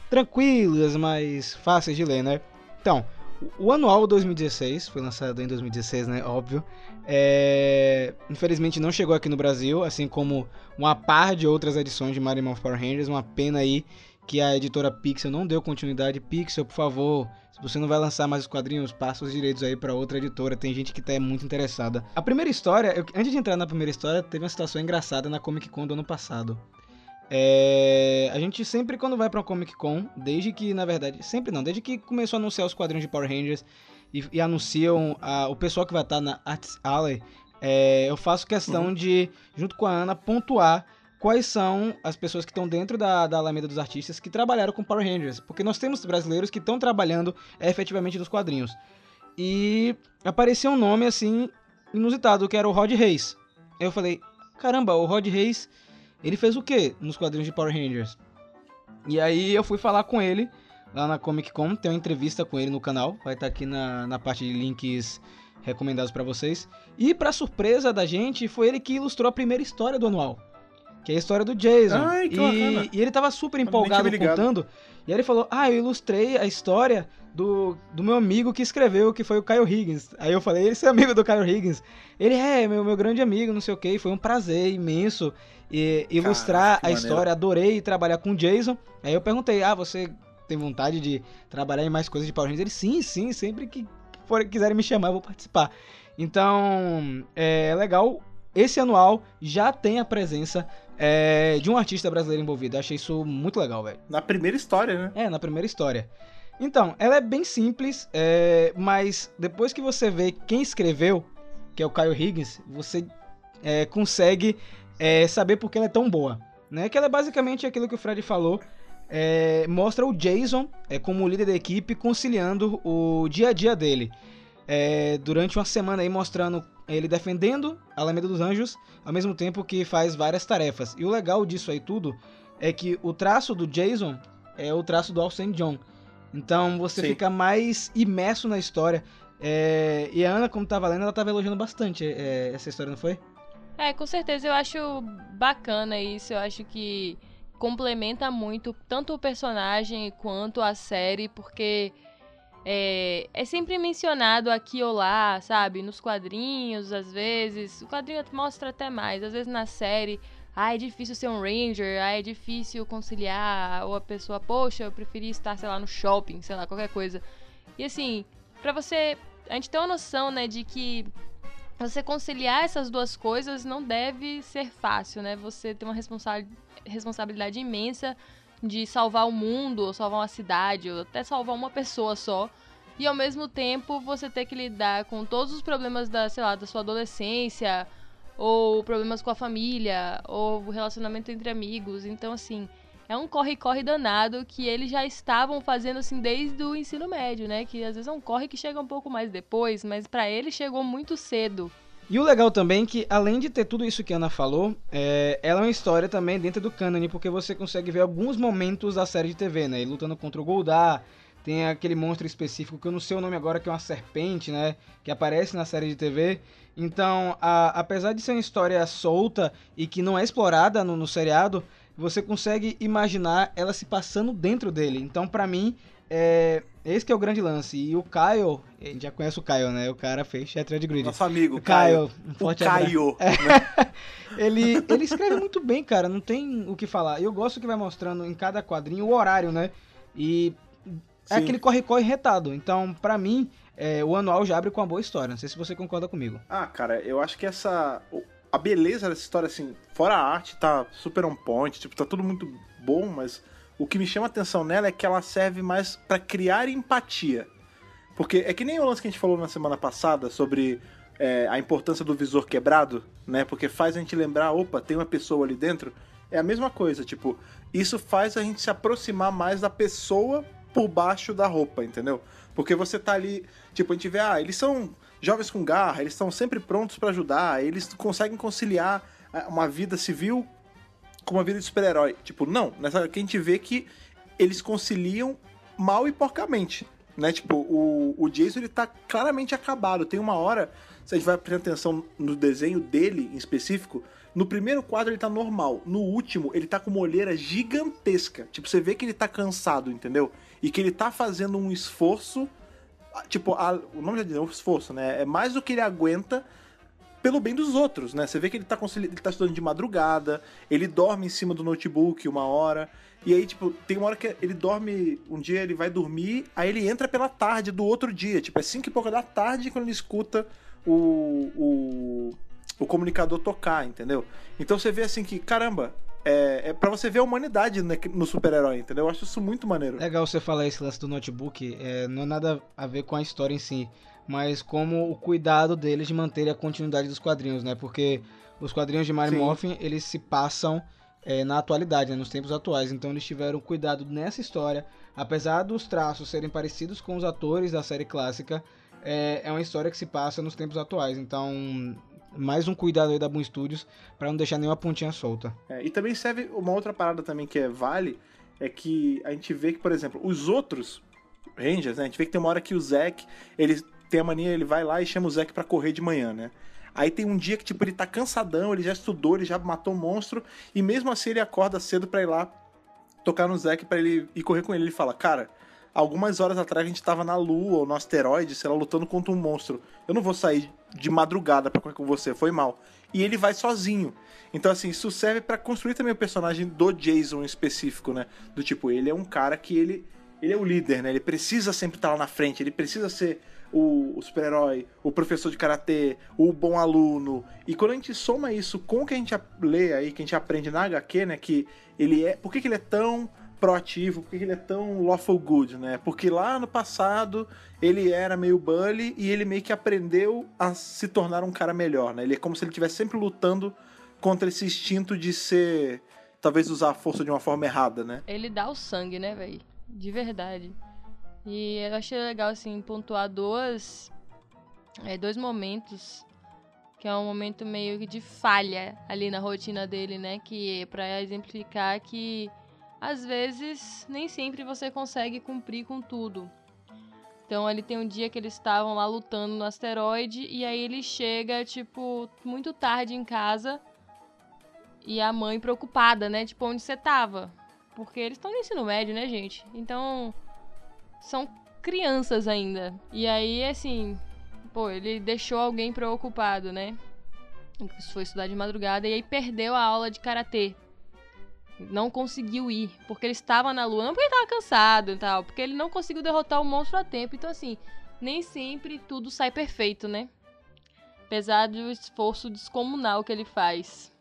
tranquilas, mais fáceis de ler, né? Então, o anual 2016, foi lançado em 2016, né? Óbvio. É... Infelizmente não chegou aqui no Brasil, assim como uma par de outras edições de Mario Power Rangers. Uma pena aí que a editora Pixel não deu continuidade. Pixel, por favor, se você não vai lançar mais os quadrinhos, passa os direitos aí para outra editora. Tem gente que tá muito interessada. A primeira história, eu... antes de entrar na primeira história, teve uma situação engraçada na Comic Con do ano passado. É, a gente sempre quando vai pra uma Comic Con, desde que, na verdade, sempre não, desde que começou a anunciar os quadrinhos de Power Rangers e, e anunciam a, o pessoal que vai estar na Arts Alley, é, eu faço questão uhum. de, junto com a Ana, pontuar quais são as pessoas que estão dentro da, da Alameda dos Artistas que trabalharam com Power Rangers. Porque nós temos brasileiros que estão trabalhando é, efetivamente nos quadrinhos. E apareceu um nome, assim, inusitado, que era o Rod Reis. Eu falei, caramba, o Rod Reis ele fez o que nos quadrinhos de Power Rangers? E aí eu fui falar com ele lá na Comic Con, tem uma entrevista com ele no canal, vai estar tá aqui na, na parte de links recomendados para vocês. E para surpresa da gente, foi ele que ilustrou a primeira história do anual. Que é a história do Jason. Ai, que e, e ele tava super empolgado contando. E aí ele falou: Ah, eu ilustrei a história do, do meu amigo que escreveu, que foi o Kyle Higgins. Aí eu falei, esse é amigo do Kyle Higgins. Ele é, meu, meu grande amigo, não sei o que. Foi um prazer imenso e, ilustrar a história. Adorei trabalhar com o Jason. Aí eu perguntei, ah, você tem vontade de trabalhar em mais coisas de Power Rangers? Ele, sim, sim, sempre que for, quiserem me chamar, eu vou participar. Então, é legal. Esse anual já tem a presença é, de um artista brasileiro envolvido. Eu achei isso muito legal, velho. Na primeira história, né? É, na primeira história. Então, ela é bem simples, é, mas depois que você vê quem escreveu, que é o Kyle Higgins, você é, consegue é, saber por que ela é tão boa. Né? Que ela é basicamente aquilo que o Fred falou. É, mostra o Jason é, como líder da equipe conciliando o dia a dia dele. É, durante uma semana aí mostrando ele defendendo a Alameda dos Anjos, ao mesmo tempo que faz várias tarefas. E o legal disso aí tudo é que o traço do Jason é o traço do Al St. John. Então você Sim. fica mais imerso na história. É, e a Ana, como tava lendo, ela tava elogiando bastante é, essa história, não foi? É, com certeza. Eu acho bacana isso. Eu acho que complementa muito tanto o personagem quanto a série, porque é, é, sempre mencionado aqui ou lá, sabe? Nos quadrinhos, às vezes. O quadrinho mostra até mais. Às vezes na série ah, é difícil ser um ranger, ah, é difícil conciliar, ou a pessoa, poxa, eu preferi estar, sei lá, no shopping, sei lá, qualquer coisa. E assim, para você, a gente ter uma noção, né, de que você conciliar essas duas coisas não deve ser fácil, né? Você tem uma responsa responsabilidade imensa de salvar o mundo, ou salvar uma cidade, ou até salvar uma pessoa só. E ao mesmo tempo você ter que lidar com todos os problemas da, sei lá, da sua adolescência, ou problemas com a família, ou relacionamento entre amigos. Então, assim, é um corre-corre danado que eles já estavam fazendo assim desde o ensino médio, né? Que às vezes é um corre que chega um pouco mais depois, mas para ele chegou muito cedo. E o legal também é que, além de ter tudo isso que a Ana falou, é, ela é uma história também dentro do canon, porque você consegue ver alguns momentos da série de TV, né? Ele lutando contra o Goldar, tem aquele monstro específico que eu não sei o nome agora, que é uma serpente, né? Que aparece na série de TV. Então, a, apesar de ser uma história solta e que não é explorada no, no seriado, você consegue imaginar ela se passando dentro dele. Então, para mim, é, esse que é o grande lance. E o Kyle, a gente já conhece o Kyle, né? O cara fez Shattered Grid. Nosso amigo, o Kyle. Um forte o. É. Né? ele, ele escreve muito bem, cara. Não tem o que falar. Eu gosto que vai mostrando em cada quadrinho o horário, né? E é Sim. aquele corre-corre retado. Então, para mim, é, o anual já abre com uma boa história. Não sei se você concorda comigo. Ah, cara, eu acho que essa. A beleza dessa história, assim, fora a arte, tá super on point, tipo, tá tudo muito bom, mas o que me chama a atenção nela é que ela serve mais para criar empatia. Porque é que nem o lance que a gente falou na semana passada sobre é, a importância do visor quebrado, né? Porque faz a gente lembrar, opa, tem uma pessoa ali dentro. É a mesma coisa, tipo, isso faz a gente se aproximar mais da pessoa por baixo da roupa, entendeu? Porque você tá ali, tipo, a gente vê, ah, eles são jovens com garra, eles estão sempre prontos para ajudar, eles conseguem conciliar ah, uma vida civil com uma vida de super-herói. Tipo, não, nessa que a gente vê que eles conciliam mal e porcamente, né? Tipo, o, o Jason ele tá claramente acabado. Tem uma hora, se a gente vai prestar atenção no desenho dele em específico, no primeiro quadro ele tá normal. No último, ele tá com uma olheira gigantesca. Tipo, você vê que ele tá cansado, entendeu? E que ele tá fazendo um esforço. Tipo, a, o nome já diz, é um esforço, né? É mais do que ele aguenta pelo bem dos outros, né? Você vê que ele tá, ele tá estudando de madrugada, ele dorme em cima do notebook uma hora. E aí, tipo, tem uma hora que ele dorme, um dia ele vai dormir, aí ele entra pela tarde do outro dia. Tipo, é cinco e pouca da tarde quando ele escuta o, o, o comunicador tocar, entendeu? Então você vê assim que, caramba, é, é para você ver a humanidade no super-herói, entendeu? Eu acho isso muito maneiro. Legal você falar esse lance do notebook, é, não é nada a ver com a história em si, mas como o cuidado deles de manter a continuidade dos quadrinhos, né? Porque os quadrinhos de Mary Morphin, eles se passam é, na atualidade, né? nos tempos atuais, então eles tiveram cuidado nessa história, apesar dos traços serem parecidos com os atores da série clássica, é, é uma história que se passa nos tempos atuais, então mais um cuidado aí da Boom Studios para não deixar nenhuma pontinha solta. É, e também serve uma outra parada também que é vale, é que a gente vê que, por exemplo, os outros Rangers, né, a gente vê que tem uma hora que o Zack, ele tem a mania, ele vai lá e chama o Zack para correr de manhã, né? Aí tem um dia que, tipo, ele tá cansadão, ele já estudou, ele já matou um monstro, e mesmo assim ele acorda cedo pra ir lá tocar no Zack para ele ir correr com ele. Ele fala, cara, algumas horas atrás a gente tava na Lua ou no asteroide, sei lá, lutando contra um monstro. Eu não vou sair de madrugada pra correr com você, foi mal. E ele vai sozinho. Então, assim, isso serve para construir também o personagem do Jason em específico, né? Do tipo, ele é um cara que ele. Ele é o líder, né? Ele precisa sempre estar lá na frente, ele precisa ser o, o super-herói, o professor de karatê, o bom aluno. E quando a gente soma isso com o que a gente lê aí, que a gente aprende na HQ, né? Que ele é. Por que, que ele é tão proativo, por que ele é tão lawful good, né? Porque lá no passado ele era meio bully e ele meio que aprendeu a se tornar um cara melhor, né? Ele é como se ele estivesse sempre lutando contra esse instinto de ser. talvez usar a força de uma forma errada, né? Ele dá o sangue, né, velho? De verdade. E eu achei legal, assim, pontuar duas. É, dois momentos. Que é um momento meio de falha ali na rotina dele, né? Que é pra exemplificar que às vezes nem sempre você consegue cumprir com tudo. Então ele tem um dia que eles estavam lá lutando no asteroide e aí ele chega, tipo, muito tarde em casa e a mãe preocupada, né? Tipo, onde você tava? Porque eles estão no ensino médio, né, gente? Então são crianças ainda. E aí, assim, pô, ele deixou alguém preocupado, né? Foi estudar de madrugada e aí perdeu a aula de karatê não conseguiu ir, porque ele estava na lua, não porque ele estava cansado e tal, porque ele não conseguiu derrotar o monstro a tempo. Então, assim, nem sempre tudo sai perfeito, né? Apesar do esforço descomunal que ele faz.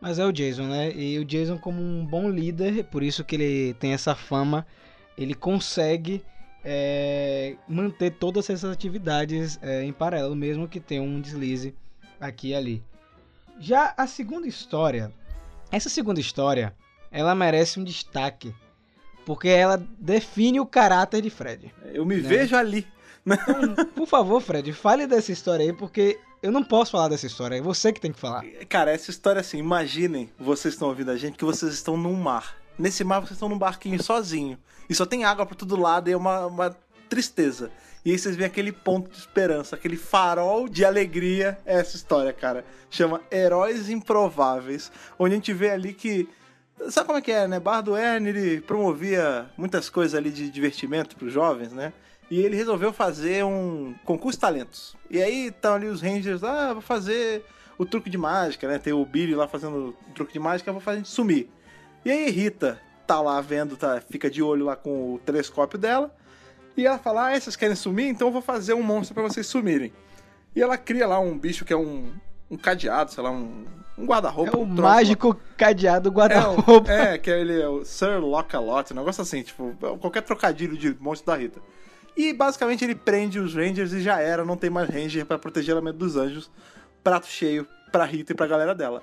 Mas é o Jason, né? E o Jason, como um bom líder, por isso que ele tem essa fama, ele consegue é, manter todas essas atividades é, em paralelo, mesmo que tenha um deslize aqui e ali. Já a segunda história essa segunda história, ela merece um destaque, porque ela define o caráter de Fred. Eu me né? vejo ali. Então, por favor, Fred, fale dessa história aí, porque eu não posso falar dessa história, é você que tem que falar. Cara, essa história assim, imaginem, vocês estão ouvindo a gente, que vocês estão num mar. Nesse mar vocês estão num barquinho sozinho. E só tem água para todo lado e é uma, uma tristeza. E aí vocês veem aquele ponto de esperança, aquele farol de alegria. É essa história, cara. Chama Heróis Improváveis. Onde a gente vê ali que. Sabe como é que é, né? Bar do Erne, ele promovia muitas coisas ali de divertimento para os jovens, né? E ele resolveu fazer um concurso de talentos. E aí estão ali os Rangers, ah, vou fazer o truque de mágica, né? Tem o Billy lá fazendo o truque de mágica, vou fazer a gente sumir. E aí Rita tá lá vendo, tá, fica de olho lá com o telescópio dela. E ela fala: Ah, vocês querem sumir? Então eu vou fazer um monstro para vocês sumirem. E ela cria lá um bicho que é um, um cadeado, sei lá, um, um guarda-roupa. É o um mágico lá. cadeado guarda-roupa. É, é, que ele é o Sir Lock-a-Lot, um negócio assim, tipo, qualquer trocadilho de monstro da Rita. E basicamente ele prende os Rangers e já era, não tem mais Ranger para proteger a mente dos anjos. Prato cheio pra Rita e pra galera dela.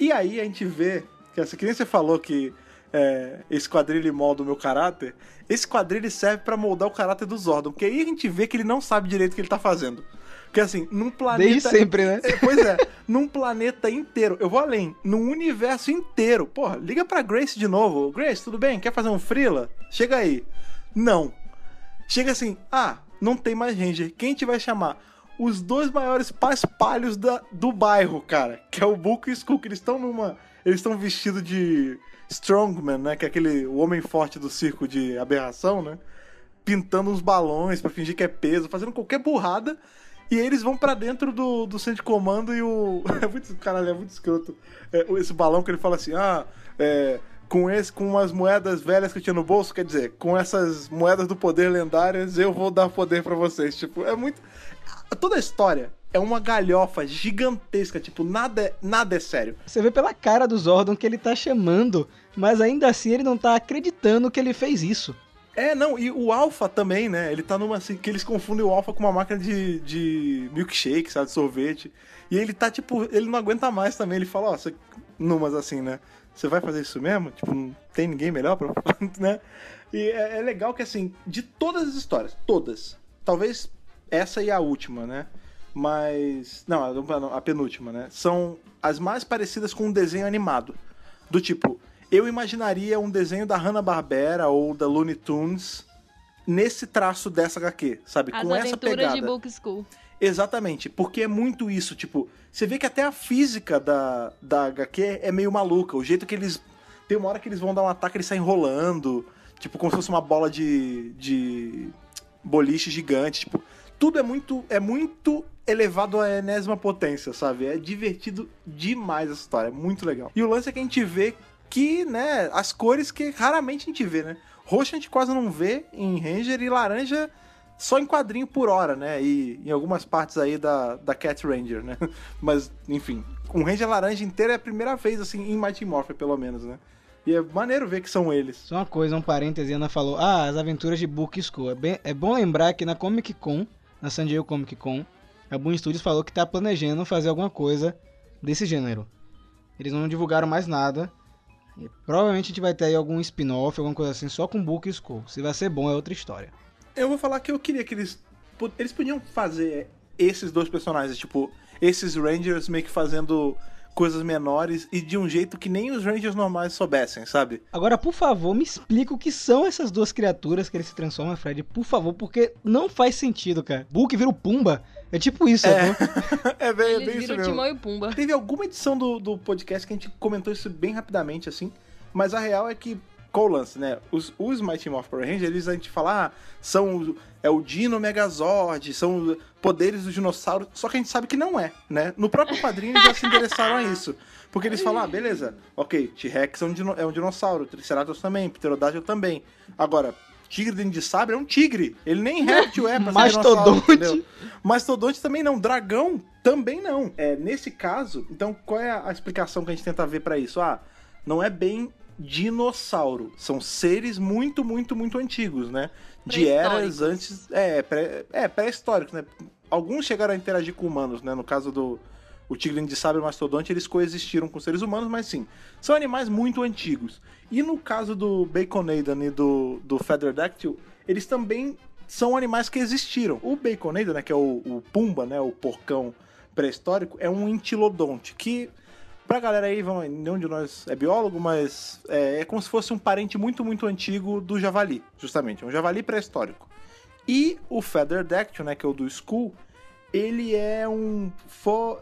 E aí a gente vê, que essa você falou que é, esse quadrilho molda o meu caráter, esse quadrilho serve para moldar o caráter do Zordon, porque aí a gente vê que ele não sabe direito o que ele tá fazendo. Porque assim, num planeta. Desde sempre, né? É, pois é, num planeta inteiro. Eu vou além, num universo inteiro. Porra, liga pra Grace de novo. Grace, tudo bem? Quer fazer um Freela? Chega aí. Não. chega assim: ah, não tem mais Ranger. Quem gente vai chamar? Os dois maiores paspalhos da, do bairro, cara. Que é o Book e o Skull, que eles estão numa. Eles estão vestidos de Strongman, né? Que é aquele o homem forte do circo de aberração, né? Pintando uns balões para fingir que é peso, fazendo qualquer burrada. E eles vão para dentro do, do centro de comando e o. É muito, caralho, é muito escroto. É, esse balão que ele fala assim: ah, é, com, esse, com umas moedas velhas que eu tinha no bolso, quer dizer, com essas moedas do poder lendárias, eu vou dar poder para vocês. Tipo, é muito. Toda a história é uma galhofa gigantesca, tipo, nada é, nada é sério. Você vê pela cara do Zordon que ele tá chamando, mas ainda assim ele não tá acreditando que ele fez isso. É, não, e o Alpha também, né? Ele tá numa assim, que eles confundem o Alpha com uma máquina de, de milkshake, sabe, de sorvete. E ele tá, tipo, ele não aguenta mais também. Ele fala, ó, oh, você. Numas assim, né? Você vai fazer isso mesmo? Tipo, não tem ninguém melhor pra. né? E é, é legal que, assim, de todas as histórias, todas, talvez essa e a última, né? Mas. Não, a penúltima, né? São as mais parecidas com um desenho animado. Do tipo, eu imaginaria um desenho da Hanna-Barbera ou da Looney Tunes nesse traço dessa HQ, sabe? As Com essa pegada. de Book School. Exatamente, porque é muito isso, tipo, você vê que até a física da, da HQ é meio maluca, o jeito que eles... Tem uma hora que eles vão dar um ataque, eles saem rolando, tipo, como se fosse uma bola de, de boliche gigante, tipo, tudo é muito, é muito elevado à enésima potência, sabe? É divertido demais essa história, é muito legal. E o lance é que a gente vê que, né, as cores que raramente a gente vê, né? Roxo a gente quase não vê em Ranger e laranja só em quadrinho por hora, né? E em algumas partes aí da, da Cat Ranger, né? Mas, enfim, um Ranger laranja inteiro é a primeira vez, assim, em Mighty Morphin, pelo menos, né? E é maneiro ver que são eles. Só uma coisa, um parêntese, Ana falou, ah, as aventuras de Book School. É, bem, é bom lembrar que na Comic Con, na San Diego Comic Con, a Boom Studios falou que tá planejando fazer alguma coisa desse gênero. Eles não divulgaram mais nada, e provavelmente a gente vai ter aí algum spin-off, alguma coisa assim, só com Book e Skull. Se vai ser bom, é outra história. Eu vou falar que eu queria que eles. Eles podiam fazer esses dois personagens, tipo, esses Rangers meio que fazendo coisas menores e de um jeito que nem os Rangers normais soubessem, sabe? Agora, por favor, me explica o que são essas duas criaturas que ele se transforma, Fred. Por favor, porque não faz sentido, cara. Book vira o Pumba. É tipo isso, é. é bem, Eles é bem isso mesmo. Timão e Pumba. Teve alguma edição do, do podcast que a gente comentou isso bem rapidamente, assim. Mas a real é que qual o lance, né? Os, os Mighty Morphin Power Rangers, eles a gente fala, ah, são é o Dino Megazord, são poderes do dinossauro, só que a gente sabe que não é, né? No próprio quadrinho eles já se interessaram a isso. Porque eles falam, ah, beleza, ok, T-Rex é, um é um dinossauro, Triceratops também, Pterodátilo também. Agora, tigre dente de sabre é um tigre. Ele nem réptil é pra Mastodonte. Mastodonte também não. Dragão também não. É, nesse caso, então qual é a explicação que a gente tenta ver para isso? Ah, não é bem dinossauro. São seres muito, muito, muito antigos, né? De eras antes. É, pré, é pré-históricos, né? Alguns chegaram a interagir com humanos, né? No caso do o tigre de sabre e o mastodonte, eles coexistiram com seres humanos, mas sim, são animais muito antigos. E no caso do Baconadan e do, do Featherdactyl, eles também são animais que existiram. O Baconadan, né, que é o, o Pumba, né, o porcão pré-histórico, é um entilodonte, que Pra galera aí, vamos, nenhum de nós é biólogo, mas é, é como se fosse um parente muito, muito antigo do javali, justamente. Um javali pré-histórico. E o Feather Dactyl, né, que é o do Skull, ele é um fo...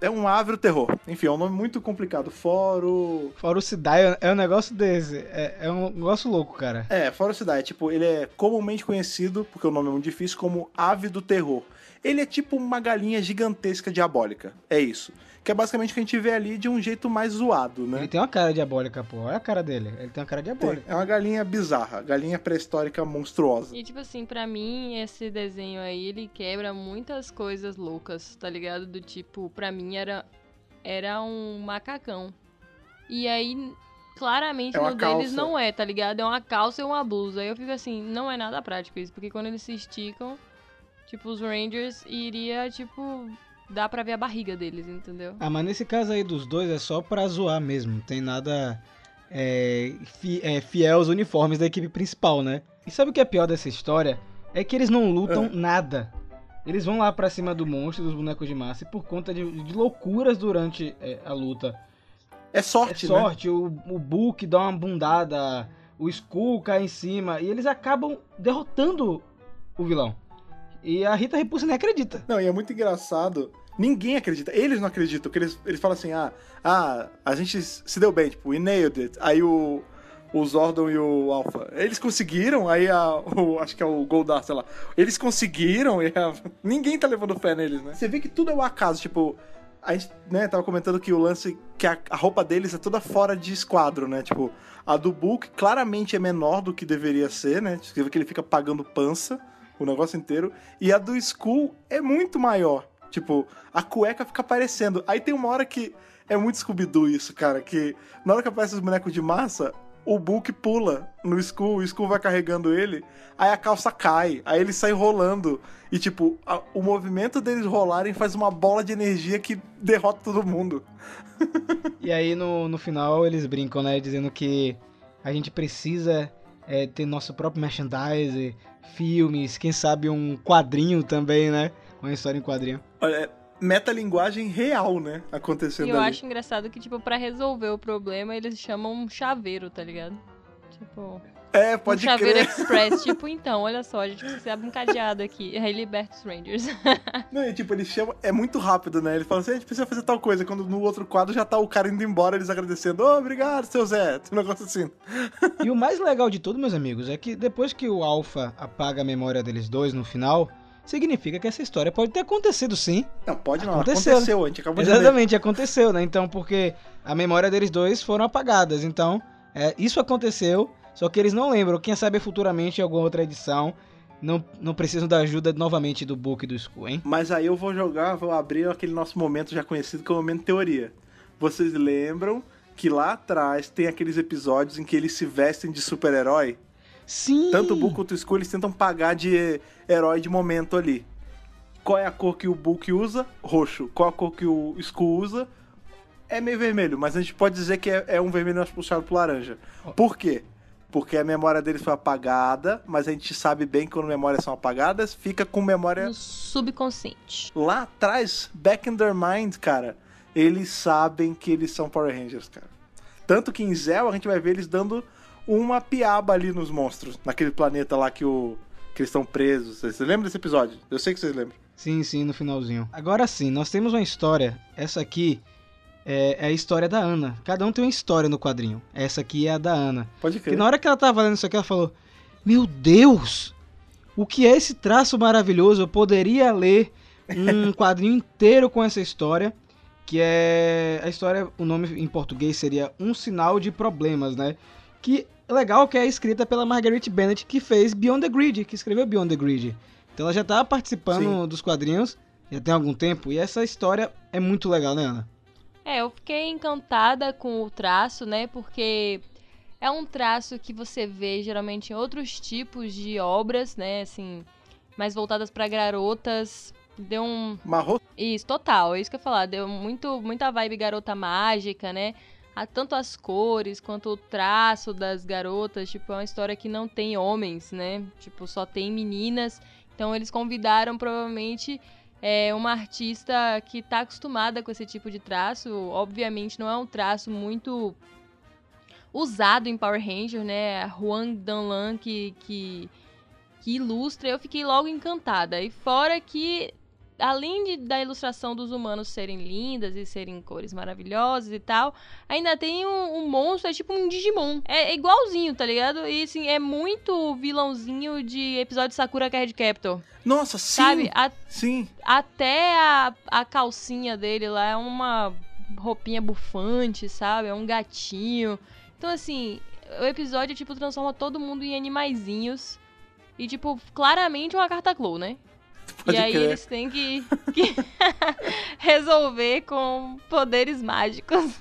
é um ávero terror. Enfim, é um nome muito complicado. Foro... Forocidade é um negócio desse. É, é um negócio louco, cara. É, Forocidade. Tipo, ele é comumente conhecido, porque o nome é muito difícil, como ave do terror. Ele é tipo uma galinha gigantesca diabólica. É isso. Que é basicamente o que a gente vê ali de um jeito mais zoado, né? Ele tem uma cara diabólica, pô. Olha a cara dele. Ele tem uma cara diabólica. Tem. É uma galinha bizarra. Galinha pré-histórica monstruosa. E tipo assim, pra mim, esse desenho aí, ele quebra muitas coisas loucas, tá ligado? Do tipo, pra mim era, era um macacão. E aí, claramente é no deles calça. não é, tá ligado? É uma calça e uma blusa. Aí eu fico assim, não é nada prático isso, porque quando eles se esticam, tipo, os Rangers iria, tipo, dá pra ver a barriga deles, entendeu? Ah, mas nesse caso aí dos dois é só pra zoar mesmo. Não tem nada é, fi- é, fiel aos uniformes da equipe principal, né? E sabe o que é pior dessa história? É que eles não lutam Ah. nada. Eles vão lá pra cima do monstro, dos bonecos de massa, e por conta de, de loucuras durante é, a luta. É É sorte, né? sorte, o, o Book dá uma bundada, o Skull cai em cima, e eles acabam derrotando o vilão. E a Rita Repulsa nem acredita. Não, e é muito engraçado. Ninguém acredita. Eles não acreditam. Porque eles, eles falam assim: ah, ah, a gente se deu bem, tipo, we nailed it. Aí o, o Zordon e o Alpha. Eles conseguiram, aí a, o, acho que é o Goldar, sei lá. Eles conseguiram e a, ninguém tá levando fé neles, né? Você vê que tudo é um acaso, tipo. A gente, né, tava comentando que o lance, que a, a roupa deles é toda fora de esquadro, né? Tipo, a do Book claramente é menor do que deveria ser, né? Você vê que ele fica pagando pança o negócio inteiro. E a do Skull é muito maior. Tipo, a cueca fica aparecendo. Aí tem uma hora que é muito scooby isso, cara. Que na hora que aparece os bonecos de massa, o Book pula no Skull, o Skull vai carregando ele, aí a calça cai, aí ele sai rolando. E, tipo, a, o movimento deles rolarem faz uma bola de energia que derrota todo mundo. e aí, no, no final, eles brincam, né? Dizendo que a gente precisa é, ter nosso próprio merchandise, filmes, quem sabe um quadrinho também, né? Uma história em quadrinho. Olha, metalinguagem real, né? Acontecendo E eu ali. acho engraçado que, tipo, pra resolver o problema, eles chamam um chaveiro, tá ligado? Tipo, É, um pode chaveiro crer. express. tipo, então, olha só, a gente precisa abrir um cadeado aqui. Aí liberta os Rangers. Não, e tipo, eles chamam. É muito rápido, né? Eles falam assim: a gente precisa fazer tal coisa. Quando no outro quadro já tá o cara indo embora, eles agradecendo. Ô, obrigado, seu Zé. Um negócio assim. E o mais legal de tudo, meus amigos, é que depois que o Alpha apaga a memória deles dois no final, significa que essa história pode ter acontecido sim. Não, pode não. Aconteceu, Aconteceu, a gente acabou de ver. Exatamente, aconteceu, né? Então, porque a memória deles dois foram apagadas. Então, é, isso aconteceu, só que eles não lembram. Quem sabe futuramente em alguma outra edição não, não precisam da ajuda novamente do Book e do Skull, hein? Mas aí eu vou jogar, vou abrir aquele nosso momento já conhecido como momento teoria. Vocês lembram que lá atrás tem aqueles episódios em que eles se vestem de super-herói? Sim! Tanto o Book quanto o Skull, eles tentam pagar de herói de momento ali. Qual é a cor que o Book usa? Roxo. Qual a cor que o Skull usa? É meio vermelho, mas a gente pode dizer que é, é um vermelho mais puxado pro laranja. Por quê? Porque a memória deles foi apagada, mas a gente sabe bem que quando memórias são apagadas, fica com memória No subconsciente. lá atrás, back in their mind, cara, eles sabem que eles são Power Rangers, cara. Tanto que em Zell a gente vai ver eles dando uma piaba ali nos monstros, naquele planeta lá que, o, que eles estão presos. Vocês lembram desse episódio? Eu sei que vocês lembram. Sim, sim, no finalzinho. Agora sim, nós temos uma história. Essa aqui é, é a história da Ana. Cada um tem uma história no quadrinho. Essa aqui é a da Ana. Pode Que crer. na hora que ela tava lendo isso aqui, ela falou: Meu Deus! O que é esse traço maravilhoso? Eu poderia ler um quadrinho inteiro com essa história. Que é. A história, o nome em português seria Um Sinal de Problemas, né? Que legal que é escrita pela Marguerite Bennett, que fez Beyond the Grid, que escreveu Beyond the Grid. Então ela já tá participando dos quadrinhos já tem algum tempo. E essa história é muito legal, né, Ana? É, eu fiquei encantada com o traço, né? Porque é um traço que você vê geralmente em outros tipos de obras, né? Assim, mais voltadas pra garotas. Deu um. Marro... Isso, total, é isso que eu ia falar. Deu muito, muita vibe garota mágica, né? Tanto as cores quanto o traço das garotas. Tipo, é uma história que não tem homens, né? Tipo, só tem meninas. Então eles convidaram provavelmente é uma artista que tá acostumada com esse tipo de traço. Obviamente não é um traço muito usado em Power Ranger, né? Juan Danlan que, que, que ilustra. Eu fiquei logo encantada. E fora que, além de, da ilustração dos humanos serem lindas e serem cores maravilhosas e tal, ainda tem um, um monstro, é tipo um Digimon. É, é igualzinho, tá ligado? E assim, é muito vilãozinho de episódio de Sakura Card Captor. Nossa, sim! Sabe? A- Sim. até a, a calcinha dele lá é uma roupinha bufante, sabe? É um gatinho. Então, assim, o episódio, tipo, transforma todo mundo em animaizinhos. E, tipo, claramente uma carta Clow, né? Pode e aí crer. eles têm que, que resolver com poderes mágicos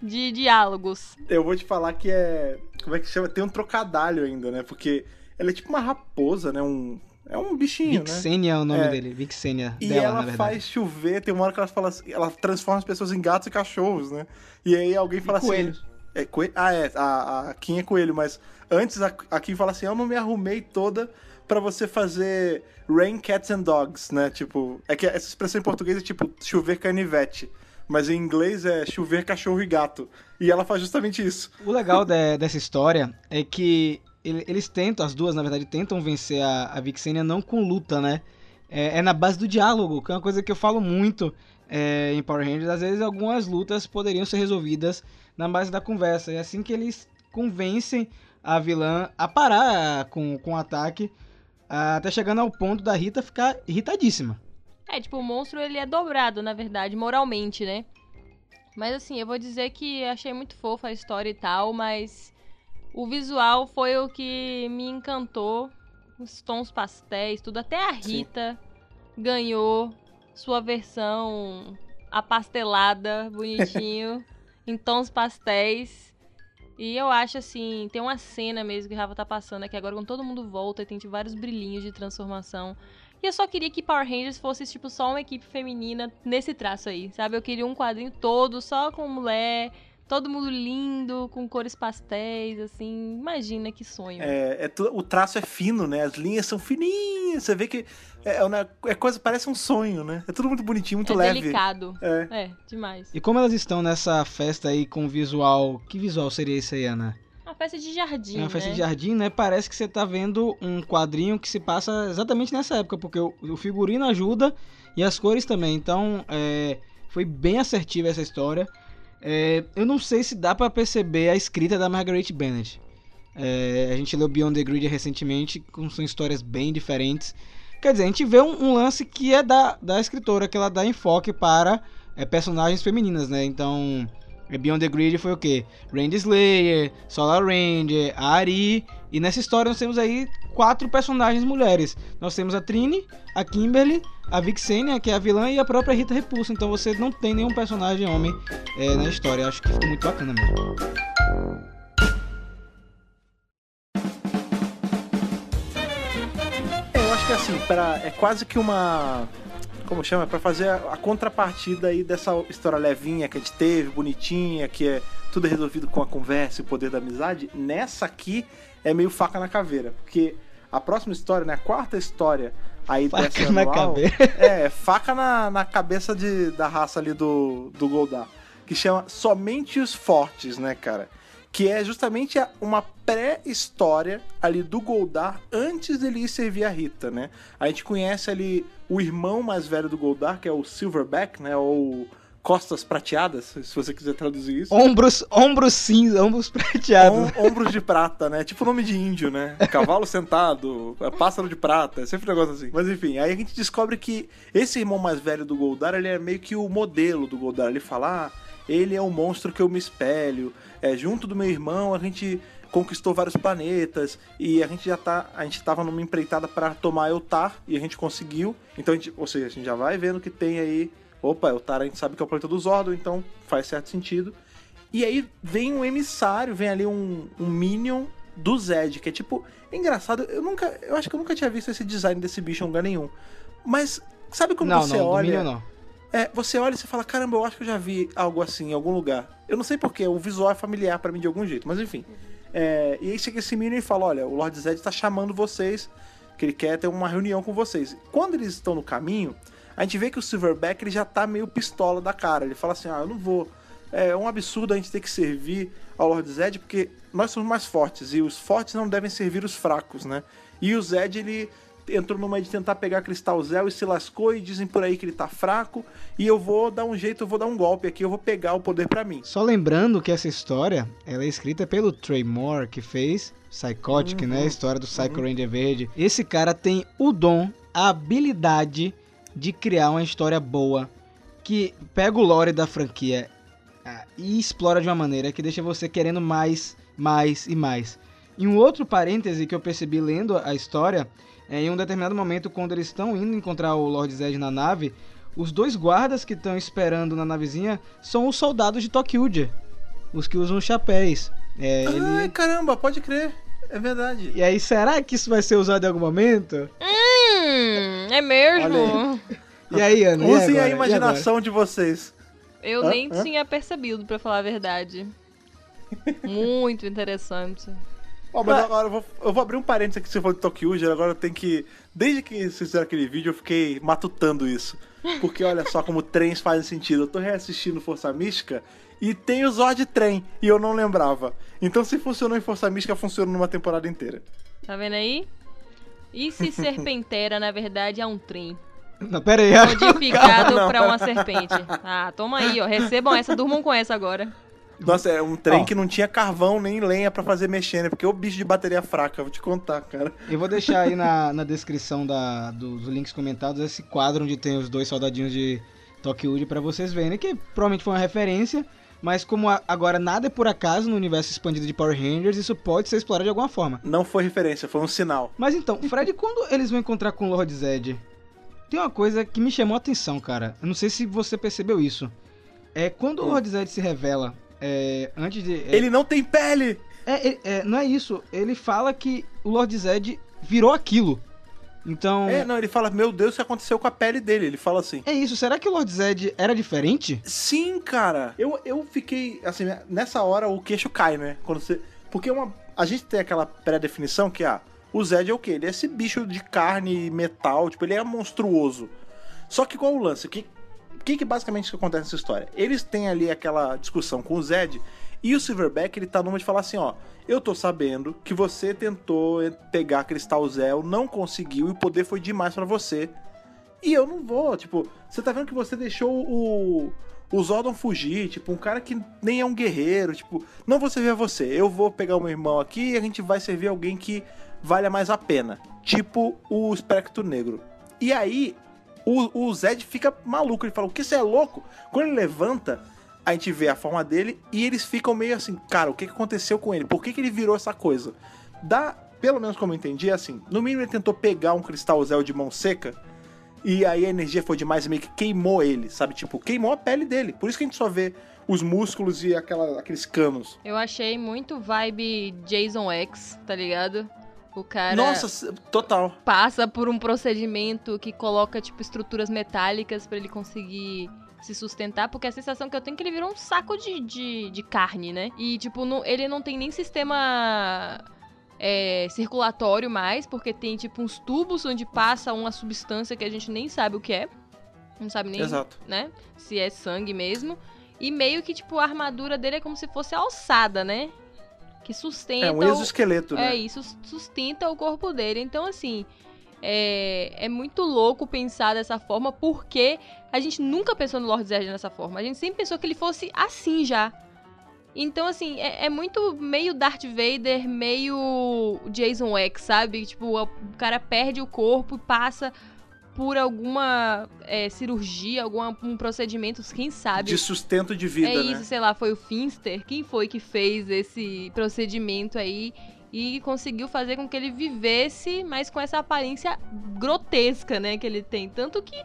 de diálogos. Eu vou te falar que é. Como é que chama? Tem um trocadalho ainda, né? Porque ela é tipo uma raposa, né? Um... É um bichinho, né? Vixenia é o nome É. dele. Vixenia E dela, ela faz chover, tem uma hora que ela fala assim, ela transforma as pessoas em gatos e cachorros, né? E aí alguém fala assim. coelhos. É, coelho? Ah, é, a, a Kim é coelho, mas antes a, a Kim fala assim: Eu não me arrumei toda pra você fazer rain cats and dogs, né? Tipo, é que essa expressão em português é tipo chover canivete. Mas em inglês é chover cachorro e gato. E ela faz justamente isso. O legal de- dessa história é que ele- eles tentam, as duas, na verdade, tentam vencer a, a Vixenia não com luta, né? É, é na base do diálogo, que é uma coisa que eu falo muito é, em Power Rangers. Às vezes algumas lutas poderiam ser resolvidas na base da conversa. É assim que eles convencem a vilã a parar com, com o ataque, até chegando ao ponto da Rita ficar irritadíssima. É, tipo, o monstro ele é dobrado, na verdade, moralmente, né? Mas assim, eu vou dizer que achei muito fofa a história e tal, mas o visual foi o que me encantou. Os tons pastéis, tudo. Até a Sim. Rita ganhou sua versão apastelada, bonitinho, em tons pastéis. E eu acho assim, tem uma cena mesmo que Rafa tá passando aqui agora, quando todo mundo volta e tem tipo, vários brilhinhos de transformação. E eu só queria que Power Rangers fosse, tipo, só uma equipe feminina nesse traço aí, sabe? Eu queria um quadrinho todo só com mulher, todo mundo lindo, com cores pastéis, assim. Imagina que sonho. É, é o traço é fino, né? As linhas são fininhas. Você vê que é, é uma- é coisa, parece um sonho, né? É tudo muito bonitinho, muito é leve. delicado. É. É, demais. E como elas estão nessa festa aí com visual. Que visual seria esse aí, Ana? Uma festa de jardim, É uma festa né? de jardim, né? Parece que você tá vendo um quadrinho que se passa exatamente nessa época, porque o, o figurino ajuda e as cores também. Então, é, foi bem assertiva essa história. É, eu não sei se dá pra perceber a escrita da Margaret Bennett. É, a gente leu Beyond the Grid recentemente, com são histórias bem diferentes. Quer dizer, a gente vê um, um lance que é da, da escritora, que ela dá enfoque para é, personagens femininas, né? Então, é, Beyond the Grid foi o quê? Randy Slayer, Solar Ranger, Ari. E nessa história nós temos aí quatro personagens mulheres. Nós temos a Trini, a Kimberly, a Vixenia, que é a vilã, e a própria Rita Repulsa. Então você não tem nenhum personagem homem é, na história. Acho que ficou muito bacana mesmo. Assim, pra, é quase que uma. Como chama? Pra fazer a, a contrapartida aí dessa história levinha que a gente teve, bonitinha, que é tudo resolvido com a conversa e o poder da amizade. Nessa aqui é meio faca na caveira. Porque a próxima história, né? A quarta história aí Faca dessa na anual, caveira. É, faca na, na cabeça de, da raça ali do, do Goldar. Que chama Somente os Fortes, né, cara? Que é justamente uma pré-história ali do Goldar antes dele ir servir a Rita, né? A gente conhece ali o irmão mais velho do Goldar, que é o Silverback, né? Ou Costas Prateadas, se você quiser traduzir isso. Ombros, ombros cinza, ombros prateados. Om- ombros de prata, né? Tipo nome de índio, né? Cavalo sentado, é pássaro de prata, é sempre um negócio assim. Mas enfim, aí a gente descobre que esse irmão mais velho do Goldar, ele é meio que o modelo do Goldar. Ele fala, ah, ele é o monstro que eu me espelho. É, junto do meu irmão, a gente conquistou vários planetas e a gente já tá, a gente tava numa empreitada para tomar Eltar e a gente conseguiu. Então, a gente, ou seja, a gente já vai vendo que tem aí, opa, Eltar a gente sabe que é o planeta do Zordon, então faz certo sentido. E aí vem um emissário, vem ali um, um Minion do Zed, que é tipo. É engraçado, eu nunca. Eu acho que eu nunca tinha visto esse design desse bicho em lugar nenhum. Mas sabe quando não, você não, olha. Dominion não. É, você olha e você fala, caramba, eu acho que eu já vi algo assim em algum lugar. Eu não sei porquê, o visual é familiar pra mim de algum jeito, mas enfim. É, e aí chega esse Minion e fala, olha, o Lord Zed tá chamando vocês, que ele quer ter uma reunião com vocês. Quando eles estão no caminho, a gente vê que o Silverback ele já tá meio pistola da cara. Ele fala assim, ah, eu não vou... É um absurdo a gente ter que servir ao Lord Zed, porque nós somos mais fortes, e os fortes não devem servir os fracos, né? E o Zed, ele entrou numa de tentar pegar Cristal Zel e se lascou, e dizem por aí que ele tá fraco, e eu vou dar um jeito, eu vou dar um golpe aqui, eu vou pegar o poder pra mim. Só lembrando que essa história ela é escrita pelo Trey Moore, que fez Psychotic, né? A história do Psycho Ranger Verde. Esse cara tem o dom, a habilidade de criar uma história boa que pega o lore da franquia ah, e explora de uma maneira que deixa você querendo mais, mais e mais. E um outro parêntese que eu percebi lendo a história é em um determinado momento, quando eles estão indo encontrar o Lord Zed na nave, os dois guardas que estão esperando na navezinha são os soldados de Tokyuja. Os que usam chapéus. É, ele- Ai, caramba, pode crer. É verdade. E aí, será que isso vai ser usado em algum momento? Hum, é mesmo? E aí, Ana? Usem a imaginação de vocês. Eu Hã? nem Hã? tinha percebido, pra falar a verdade. Muito interessante. Ó, mas agora eu vou, eu vou abrir um parênteses aqui, você falou de Tokyo, agora eu tenho que... Desde que vocês fizeram aquele vídeo, eu fiquei matutando isso. Porque olha só como trens fazem sentido. Eu tô reassistindo Força Mística e tem o Zord Trem, e eu não lembrava. Então se funcionou em Força Mística, funciona numa temporada inteira. Tá vendo aí? E se Serpentera, na verdade, é um trem? Não, pera aí. Modificado não. pra uma serpente. Ah, toma aí, ó. Recebam essa, durmam com essa agora. Nossa, é um trem oh. que não tinha carvão nem lenha para fazer mexer, né? Porque é o bicho de bateria fraca, vou te contar, cara. Eu vou deixar aí na, na descrição da, dos links comentados esse quadro onde tem os dois soldadinhos de Tokyo para vocês verem, que provavelmente foi uma referência, mas como agora nada é por acaso no universo expandido de Power Rangers, isso pode ser explorado de alguma forma. Não foi referência, foi um sinal. Mas então, Fred, quando eles vão encontrar com o Lord Zed, tem uma coisa que me chamou a atenção, cara. Eu não sei se você percebeu isso. É quando o Lord Zed se revela é, antes de. É, ele não tem pele! É, é, não é isso. Ele fala que o Lord Zed virou aquilo. Então. É, não, ele fala, meu Deus, o que aconteceu com a pele dele? Ele fala assim. É isso, será que o Lord Zed era diferente? Sim, cara. Eu, eu fiquei, assim, nessa hora o queixo cai, né? Quando você. Porque uma. A gente tem aquela pré-definição que, ah, o Zed é o quê? Ele é esse bicho de carne e metal, tipo, ele é monstruoso. Só que qual o lance? Que que, que basicamente acontece nessa história? Eles têm ali aquela discussão com o Zed e o Silverback ele tá numa de falar assim, ó, eu tô sabendo que você tentou pegar Cristal Zell, não conseguiu e o poder foi demais para você. E eu não vou, tipo, você tá vendo que você deixou o o Zordon fugir, tipo, um cara que nem é um guerreiro, tipo, não vou servir a você, eu vou pegar o meu irmão aqui e a gente vai servir alguém que valha mais a pena, tipo o Espectro Negro. E aí, o, o Zed fica maluco. Ele fala: O que você é louco? Quando ele levanta, a gente vê a forma dele e eles ficam meio assim: Cara, o que, aconteceu com ele? Por que, que ele virou essa coisa? Dá, pelo menos como eu entendi, é assim: No mínimo ele tentou pegar um cristal Zel de mão seca. E aí a energia foi demais e meio que queimou ele, sabe? Tipo, queimou a pele dele. Por isso que a gente só vê os músculos e aquela, aqueles canos. Eu achei muito vibe Jason X, tá ligado? O cara. Nossa, total. Passa por um procedimento que coloca, tipo, estruturas metálicas para ele conseguir se sustentar, porque a sensação que eu tenho é que ele virou um saco de, de, de carne, né? E, tipo, não, ele não tem nem sistema é, circulatório mais, porque tem, tipo, uns tubos onde passa uma substância que a gente nem sabe o que é. Não sabe nem, Exato. né? Se é sangue mesmo. E meio que, tipo, a armadura dele é como se fosse alçada, né? que sustenta. É um exoesqueleto, o... né? É, isso sustenta o corpo dele. Então, assim, é, é muito louco pensar dessa forma, porque a gente nunca pensou no Lord Zed dessa forma. A gente sempre pensou que ele fosse assim já. Então, assim, é, é, muito meio Darth Vader, meio Jason X, sabe? Tipo, o cara perde o corpo e passa por alguma é, cirurgia, algum um procedimento, quem sabe. De sustento de vida, É né? isso, sei lá, foi o Finster. Quem foi que fez esse procedimento aí e conseguiu fazer com que ele vivesse, mas com essa aparência grotesca, né, que ele tem. Tanto que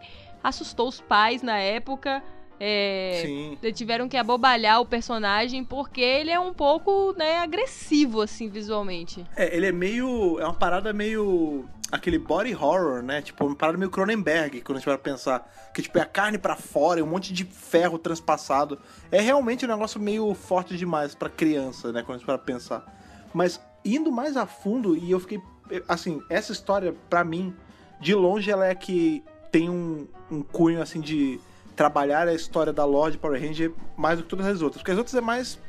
assustou os pais na época. É, Sim. tiveram que abobalhar o personagem porque ele é um pouco, né, agressivo, assim, visualmente. É, ele é meio. É uma parada meio aquele body horror, né? Tipo, uma parada meio Cronenberg, quando a gente vai pensar. Que, tipo, é a carne para fora, é um monte de ferro transpassado. É realmente um negócio meio forte demais para criança, né? Quando a gente vai pensar. Mas, indo mais a fundo, e eu fiquei... Assim, essa história, para mim, de longe, ela é que tem um, um cunho, assim, de trabalhar a história da Lorde Power Ranger mais do que todas as outras. Porque as outras é mais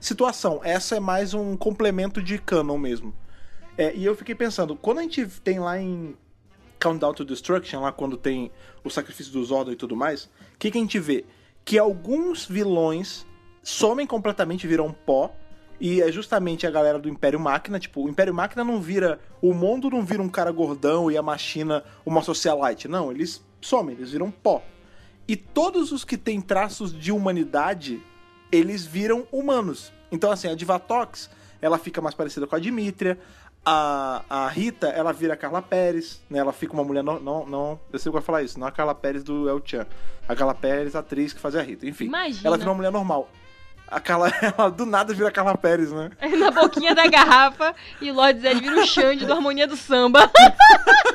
situação. Essa é mais um complemento de canon mesmo. É, e eu fiquei pensando, quando a gente tem lá em Countdown to Destruction, lá quando tem o sacrifício dos Zordon e tudo mais, o que, que a gente vê? Que alguns vilões somem completamente, viram pó, e é justamente a galera do Império Máquina, tipo, o Império Máquina não vira. O mundo não vira um cara gordão e a machina uma socialite. Não, eles somem, eles viram pó. E todos os que têm traços de humanidade, eles viram humanos. Então, assim, a Divatox, ela fica mais parecida com a Dimitria a, a Rita, ela vira a Carla Pérez, né? Ela fica uma mulher. No, não, não, eu sei que vai falar isso, não a Carla Pérez do El Chan. A Carla Pérez, a atriz que fazia a Rita. Enfim, Imagina. ela vira uma mulher normal. A Carla, ela do nada vira a Carla Pérez, né? Na boquinha da garrafa e o Lord Zed vira o Xande do Harmonia do Samba.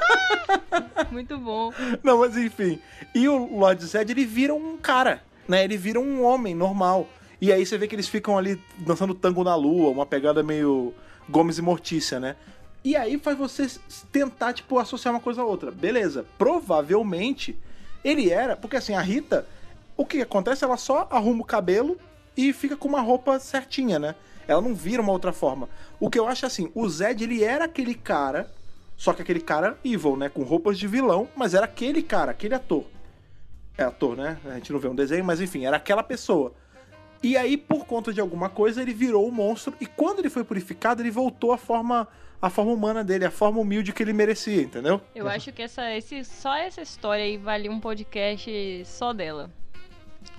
Muito bom. Não, mas enfim. E o Lord Zed, ele vira um cara, né? Ele vira um homem normal. E aí você vê que eles ficam ali dançando tango na lua, uma pegada meio Gomes e Mortícia, né? E aí faz você tentar, tipo, associar uma coisa a outra. Beleza, provavelmente Ele era, porque assim, a Rita, o que acontece? Ela só arruma o cabelo e fica com uma roupa certinha, né? Ela não vira uma outra forma. O que eu acho assim, o Zed, ele era aquele cara, só que aquele cara evil, né? Com roupas de vilão, mas era aquele cara, aquele ator. É ator, né? A gente não vê um desenho, mas enfim, era aquela pessoa. E aí, por conta de alguma coisa, ele virou o monstro. E quando ele foi purificado, ele voltou à forma, à forma humana dele, à forma humilde que ele merecia, entendeu? Eu acho que essa, esse, só essa história aí vale um podcast só dela.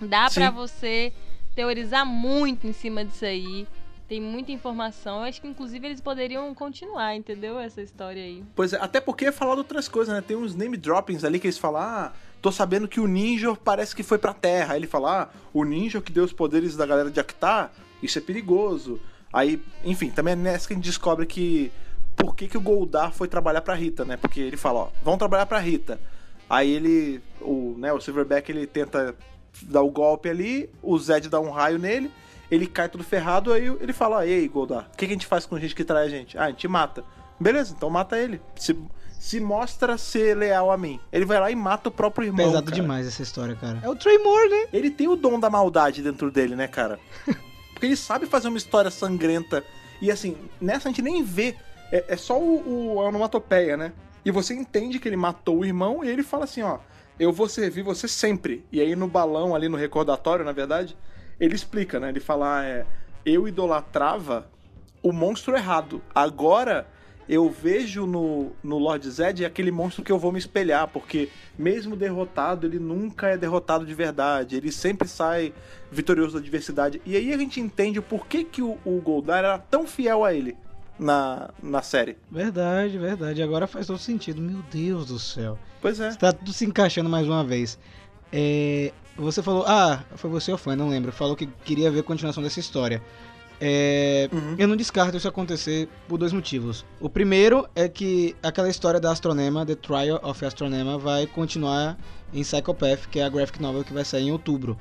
Dá pra você teorizar muito em cima disso aí. Tem muita informação. Eu acho que inclusive eles poderiam continuar, entendeu? Essa história aí. Pois é, até porque é falado outras coisas, né? Tem uns name droppings ali que eles falam, ah, tô sabendo que o ninja parece que foi pra Terra. Aí ele fala, ah, o ninja que deu os poderes da galera de Actar, isso é perigoso. Aí, enfim, também é nessa que a gente descobre que por que, que o Goldar foi trabalhar pra Rita, né? Porque ele fala, ó, vão trabalhar pra Rita. Aí ele, o, né, o Silverback, ele tenta dar o golpe ali, o Zed dá um raio nele, ele cai tudo ferrado, aí ele fala, ei, Goldar, o que, que a gente faz com gente que trai a gente? Ah, a gente mata. Beleza, então mata ele. Se, se mostra ser leal a mim. Ele vai lá e mata o próprio irmão. Pesado cara. demais essa história, cara. É o Tremor, né? Ele tem o dom da maldade dentro dele, né, cara? Porque ele sabe fazer uma história sangrenta. E assim, nessa a gente nem vê. É, é só o, o a onomatopeia, né? E você entende que ele matou o irmão e ele fala assim, ó. Eu vou servir você sempre. E aí no balão, ali no recordatório, na verdade, ele explica, né? Ele fala, ah, é, eu idolatrava o monstro errado. Agora eu vejo no, no Lord Zed aquele monstro que eu vou me espelhar, porque mesmo derrotado, ele nunca é derrotado de verdade. Ele sempre sai vitorioso da adversidade. E aí a gente entende o porquê que o, o Goldar era tão fiel a ele na, na série. Verdade, verdade. Agora faz todo sentido. Meu Deus do céu. Pois é. Está tudo se encaixando mais uma vez. É, você falou, ah, foi você ou foi, não lembro. Falou que queria ver a continuação dessa história. É, Uhum. Eu não descarto isso acontecer por dois motivos. O primeiro é que aquela história da Astronema, The Trial of Astronema, vai continuar em Psychopath, que é a graphic novel que vai sair em outubro.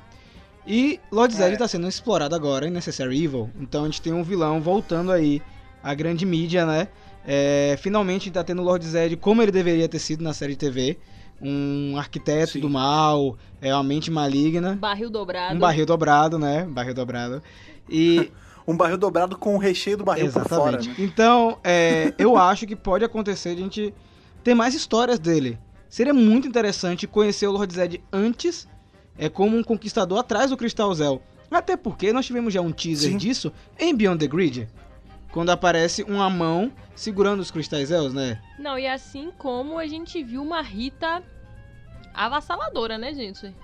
E Lord Zed É. está sendo explorado agora em Necessary Evil. Então a gente tem um vilão voltando aí à grande mídia, né? É, finalmente tá tendo Lord Zed como ele deveria ter sido na série de TV. Um arquiteto Sim. do mal, é uma mente maligna. Barril dobrado. Um barril dobrado, né? Barril dobrado. E Um barril dobrado com o recheio do barril por fora. Exatamente. Né? Então, é, eu acho que pode acontecer de a gente ter mais histórias dele. Seria muito interessante conhecer o Lord Zed antes, é, como um conquistador atrás do Cristal Zel. Até porque nós tivemos já um teaser Sim. disso em Beyond the Grid. Quando aparece uma mão segurando os Cristais Zels, né? Não, e assim como a gente viu uma Rita avassaladora, né, gente?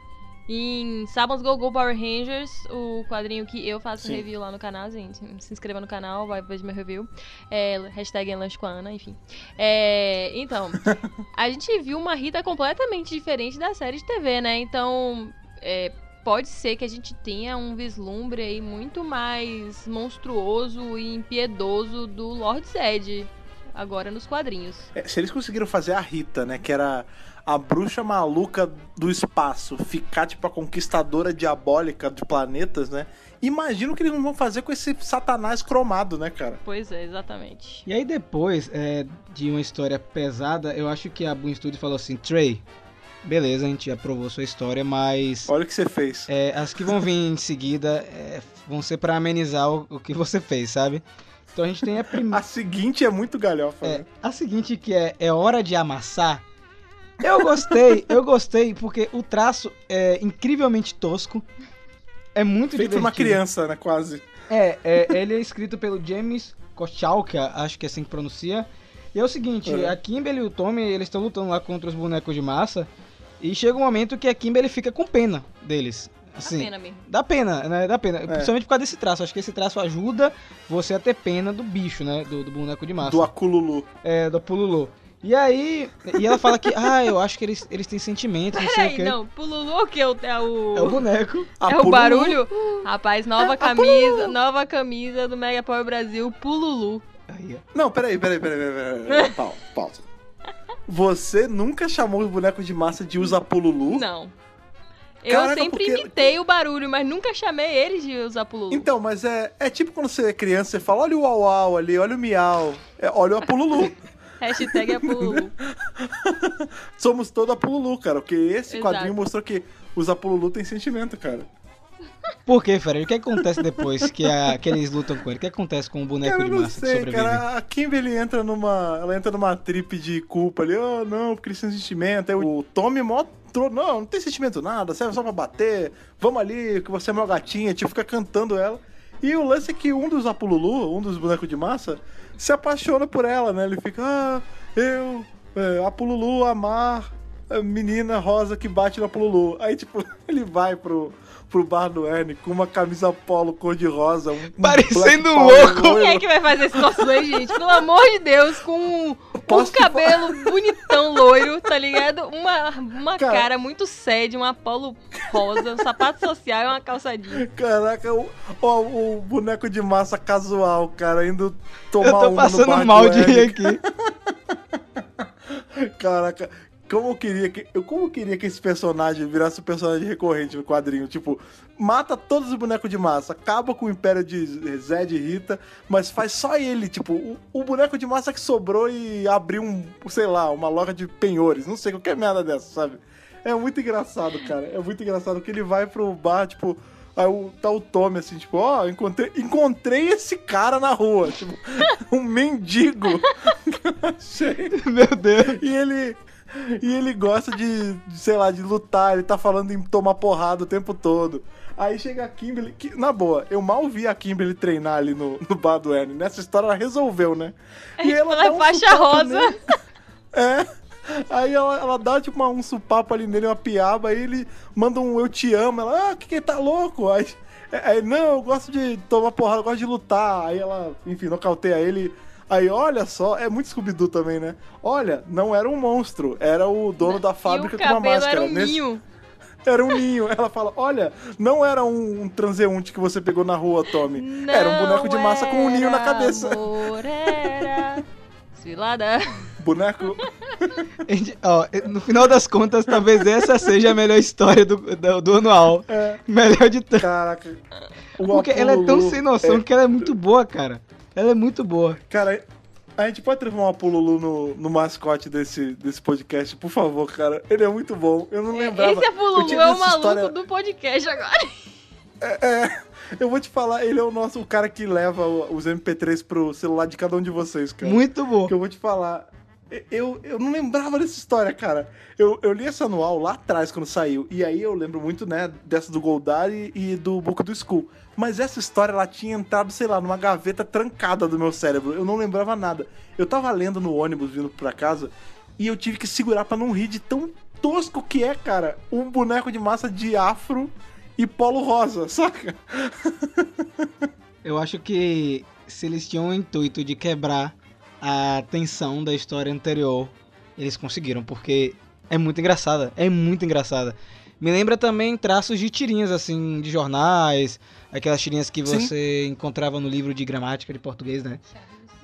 Em Sabans Go Go Power Rangers, o quadrinho que eu faço Sim. review lá no canal, gente. Se inscreva no canal, vai ver meu review. É, hashtag lanche com a Ana, enfim. É, então, a gente viu uma Rita completamente diferente da série de TV, né? Então, é, pode ser que a gente tenha um vislumbre aí muito mais monstruoso e impiedoso do Lord Zed agora nos quadrinhos. É, se eles conseguiram fazer a Rita, né? Que era a bruxa maluca do espaço, ficar tipo a conquistadora diabólica de planetas, né? Imagina o que eles não vão fazer com esse satanás cromado, né, cara? Pois é, exatamente. E aí depois é, de uma história pesada, eu acho que a Boom Studio falou assim, Trey, beleza, a gente aprovou sua história, mas Olha o que você fez. É, as que vão vir em seguida é, vão ser pra amenizar o, o que você fez, sabe? Então a gente tem a primeira. A seguinte é muito galhofa, É, né? a seguinte que é, é hora de amassar. Eu gostei, eu gostei, porque o traço é incrivelmente tosco. É muito Feito por uma divertido. criança, né? Quase. É, é, ele é escrito pelo James Kochalka, acho que é assim que pronuncia. E é o seguinte, É. a Kimberly e o Tommy, eles estão lutando lá contra os bonecos de massa. E chega um momento que a Kimberly fica com pena deles. Assim, Dá pena mesmo. Dá pena, né? Dá É. pena. Principalmente por causa desse traço. Acho que esse traço ajuda você a ter pena do bicho, né? Do, do boneco de massa. Do Acululu. É, do Pululu. E aí. E ela fala que, ah, eu acho que eles, eles têm sentimentos, não sei o Peraí, quê. não, Pululu que é o, é o, É o boneco. é o Apululu. barulho? Rapaz, nova camisa, nova camisa do Mega Power Brasil, Pululu. Aí, ó. Não, peraí, peraí, peraí, peraí. peraí. Pau- Pausa. Você nunca chamou os bonecos de massa de usa pululu? Não. Eu Caraca, sempre porque- imitei o barulho, mas nunca chamei eles de usar Pululu. Então, mas é, é tipo quando você é criança, você fala, olha o uau uau ali, olha o miau, é, olha o apululu. Hashtag é Apululu. Somos todo Apululu, cara. Porque esse Exato. quadrinho mostrou que os Apululu têm sentimento, cara. Por que, Fred? O que acontece depois que, a- que eles lutam com ele? O que acontece com o boneco Cara, eu de não massa que sei, sobrevive? cara. A Kimberly entra numa. Ela entra numa trip de culpa ali. Oh, não, porque eles têm sentimento. Aí o Tommy mó. tro- Não, não tem sentimento nada, serve só pra bater. Vamos ali, que você é meu gatinha. Tipo, fica cantando ela. E o lance é que um dos Apululu, um dos bonecos de massa, se apaixona por ela, né? Ele fica, ah, eu, é, Apululu, amar a menina rosa que bate na Apululu. Aí, tipo, ele vai pro, pro bar do Ernie com uma camisa polo cor-de-rosa. Um, um Parecendo um louco. Quem é que vai fazer esse cosplay, gente? Pelo amor de Deus, com um, Posso te cabelo bonitão loiro, tá ligado? Uma, uma Cara. cara muito séria, um apolo rosa, um sapato social e uma calça jeans. Caraca, o, ó, o boneco de massa casual, cara, indo tomar Eu tô uma passando mal de rir aqui. Caraca, como eu queria que eu como eu queria que esse personagem virasse um personagem recorrente no quadrinho, tipo, mata todos os bonecos de massa, acaba com o império de Zed e Rita, mas faz só ele, tipo, o, o boneco de massa que sobrou e abriu um, sei lá, uma loja de penhores, não sei qualquer merda dessa, sabe? É muito engraçado, cara. É muito engraçado que ele vai pro bar, tipo, Aí o, tá o Tommy assim, tipo, ó, encontrei, encontrei esse cara na rua, tipo, um mendigo. Achei. Meu Deus. E ele. E ele gosta de, de, sei lá, de lutar, ele tá falando em tomar porrada o tempo todo. Aí chega a Kimberly, que, na boa, eu mal vi a Kimberly treinar ali no, no bar do Ernie. Nessa história ela resolveu, né? E Ela dá é um faixa rosa. nele. É. Aí ela, ela dá tipo uma, um supapo ali nele, uma piaba, aí ele manda um eu te amo. Ela, ah, que que tá louco? Aí, aí, não, eu gosto de tomar porrada, eu gosto de lutar. Aí ela, enfim, nocauteia ele. Aí, olha só, é muito Scooby-Doo também, né? Olha, não era um monstro, era o dono da fábrica e o com uma máscara. era um Nesse- ninho. Era um ninho. Ela fala, olha, não era um, um transeunte que você pegou na rua, Tommy. era um boneco de massa com um ninho na cabeça. Amor, era... Desfilada. Boneco. Gente, Ó, no final das contas, talvez essa seja a melhor história do, do, do anual. É, Melhor de tanto. caraca. O Porque ela é tão sem noção é- que ela é muito boa, cara. Ela é muito boa. Cara, a gente pode transformar o Pululu no, no mascote desse, desse podcast, por favor, cara. Ele é muito bom. Eu não lembrava. Esse é Pululu, é o maluco história- do podcast agora. É, eu vou te falar, ele é o nosso o cara que leva os MP3 pro celular de cada um de vocês, cara. Muito boa. Que eu vou te falar. Eu, eu não lembrava dessa história, cara. Eu, eu li essa anual lá atrás, quando saiu. E aí eu lembro muito, né, dessa do Goldari e do Book do School. Mas essa história, ela tinha entrado, sei lá, numa gaveta trancada do meu cérebro. Eu não lembrava nada. Eu tava lendo no ônibus vindo pra casa e eu tive que segurar pra não rir de tão tosco que é, cara. Um boneco de massa de afro e polo rosa, saca? Eu acho que se eles tinham o intuito de quebrar a tensão da história anterior, eles conseguiram, porque é muito engraçada. É muito engraçada. Me lembra também traços de tirinhas, assim, de jornais, aquelas tirinhas que Sim. você encontrava no livro de gramática de português, né?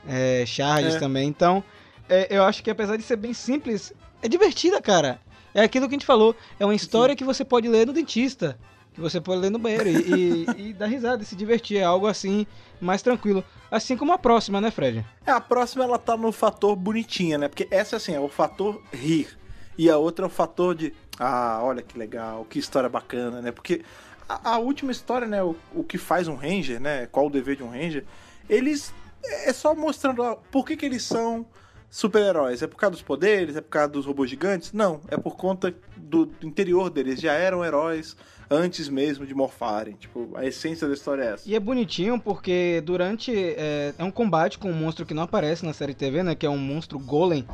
É, Charles É. também. Então, é, eu acho que apesar de ser bem simples, é divertida, cara. É aquilo que a gente falou. É uma história que você pode ler no dentista. Você pode ler no banheiro e, e, e dar risada e se divertir. É algo assim, mais tranquilo. Assim como a próxima, né, Fred? É, a próxima ela tá no fator bonitinha, né? Porque essa assim, é o fator rir. E a outra é o fator de, ah, olha que legal, que história bacana, né? Porque a, a última história, né, o, o que faz um ranger, né? Qual o dever de um ranger? Eles é só mostrando ah, por que que eles são super-heróis. É por causa dos poderes, é por causa dos robôs gigantes? Não, é por conta do, interior deles. Já eram heróis antes mesmo de morfarem. Tipo, a essência da história é essa. E é bonitinho porque durante. É, é um combate com um monstro que não aparece na série TV, né? Que é um monstro golem.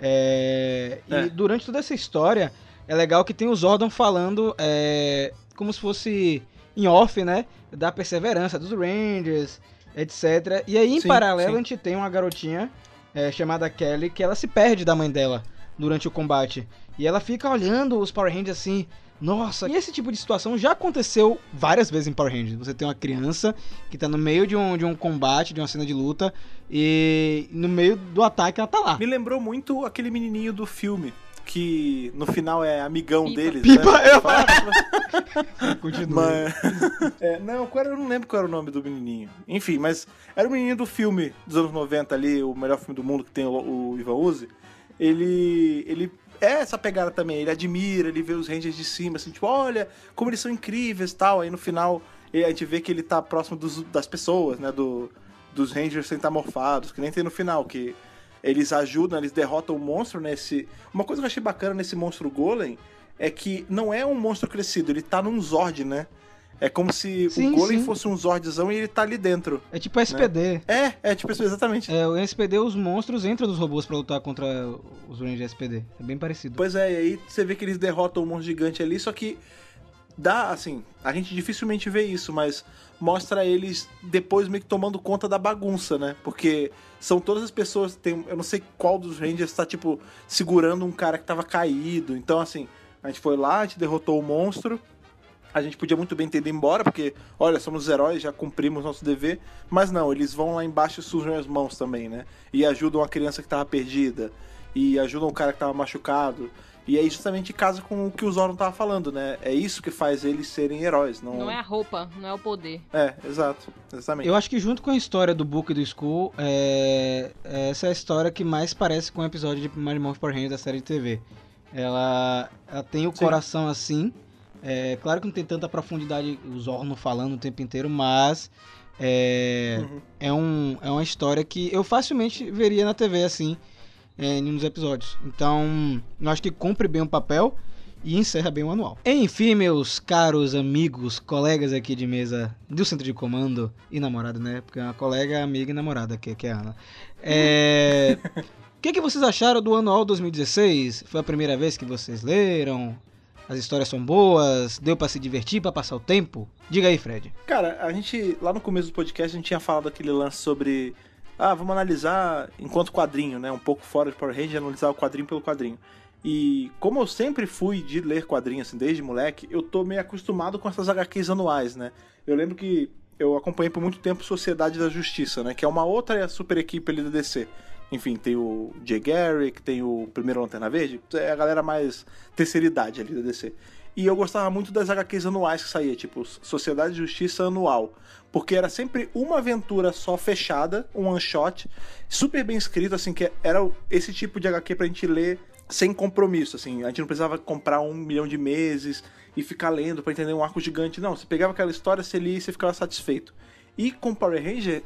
É, É. E durante toda essa história, é legal que tem o Zordon falando é, como se fosse em off, né? Da perseverança dos Rangers, etc. E aí, em Sim, paralelo, sim. a gente tem uma garotinha é, chamada Kelly que ela se perde da mãe dela durante o combate. E ela fica olhando os Power Rangers assim. Nossa, e esse tipo de situação já aconteceu várias vezes em Power Rangers. Você tem uma criança que tá no meio de um, de um combate, de uma cena de luta, e no meio do ataque ela tá lá. Me lembrou muito aquele menininho do filme, que no final é amigão Pipa. deles, Pipa, né? eu- Fala, Continua. Mas... é, não, qual era, eu não lembro qual era o nome do menininho. Enfim, mas era o menino do filme dos anos 90 ali, o melhor filme do mundo que tem o, o Ivan Uzi. Ele, ele é essa pegada também. Ele admira, ele vê os Rangers de cima, assim, tipo, olha como eles são incríveis tal. Aí no final a gente vê que ele tá próximo dos, das pessoas, né? Do, dos Rangers centamorfados, que nem tem no final, que eles ajudam, eles derrotam o monstro nesse. Uma coisa que eu achei bacana nesse monstro Golem é que não é um monstro crescido, ele tá num Zord, né? É como se Sim, o Golem sim. fosse um Zordzão e ele tá ali dentro. É tipo SPD. É, é tipo exatamente. É, o SPD, os monstros entram nos robôs pra lutar contra os Rangers SPD. É bem parecido. Pois é, e aí você vê que eles derrotam o monstro gigante ali, só que dá, assim, a gente dificilmente vê isso, mas mostra eles depois meio que tomando conta da bagunça, né? Porque são todas as pessoas, tem, eu não sei qual dos Rangers tá, tipo, segurando um cara que tava caído. Então, assim, a gente foi lá, a gente derrotou o monstro, a gente podia muito bem ter ido embora, porque, olha, somos os heróis, já cumprimos nosso dever, mas não, eles vão lá embaixo e sujam as mãos também, né? E ajudam a criança que tava perdida, e ajudam o cara que tava machucado. E aí justamente casa com o que o Zordon tava falando, né? É isso que faz eles serem heróis, não... Não é a roupa, não é o poder. É, exato, exatamente. Eu acho que junto com a história do Book e do Skull, é... essa é a história que mais parece com o episódio de Morphin Power Rangers da série de TV. Ela, ela tem o Sim. coração assim. É, claro que não tem tanta profundidade o Zorno falando o tempo inteiro, mas é, Uhum. é, um, é uma história que eu facilmente veria na TV assim, é, em um dos episódios. Então, eu acho que cumpre bem o papel e encerra bem o anual. Enfim, meus caros amigos, colegas aqui de mesa do centro de comando e namorada, né? Porque é uma colega, amiga e namorada que, que é a Ana. É, O que, que vocês acharam do anual 2016? Foi a primeira vez que vocês leram? As histórias são boas? Deu pra se divertir, pra passar o tempo? Diga aí, Fred. Cara, a gente, lá no começo do podcast, a gente tinha falado aquele lance sobre. Ah, vamos analisar enquanto quadrinho, né? Um pouco fora de Power Rangers, analisar o quadrinho pelo quadrinho. E como eu sempre fui de ler quadrinhos, assim, desde moleque, eu tô meio acostumado com essas HQs anuais, né? Eu lembro que eu acompanhei por muito tempo Sociedade da Justiça, né? Que é uma outra super equipe ali da DC. Enfim, tem o Jay Garrick, tem o Primeiro Lanterna Verde, é a galera mais terceira idade ali da DC. E eu gostava muito das HQs anuais que saía, tipo Sociedade de Justiça anual. Porque era sempre uma aventura só fechada, um one shot, super bem escrito, assim, que era esse tipo de HQ pra gente ler sem compromisso, assim. A gente não precisava comprar um milhão de meses e ficar lendo pra entender um arco gigante. Não, você pegava aquela história, você lia e você ficava satisfeito. E com Power Ranger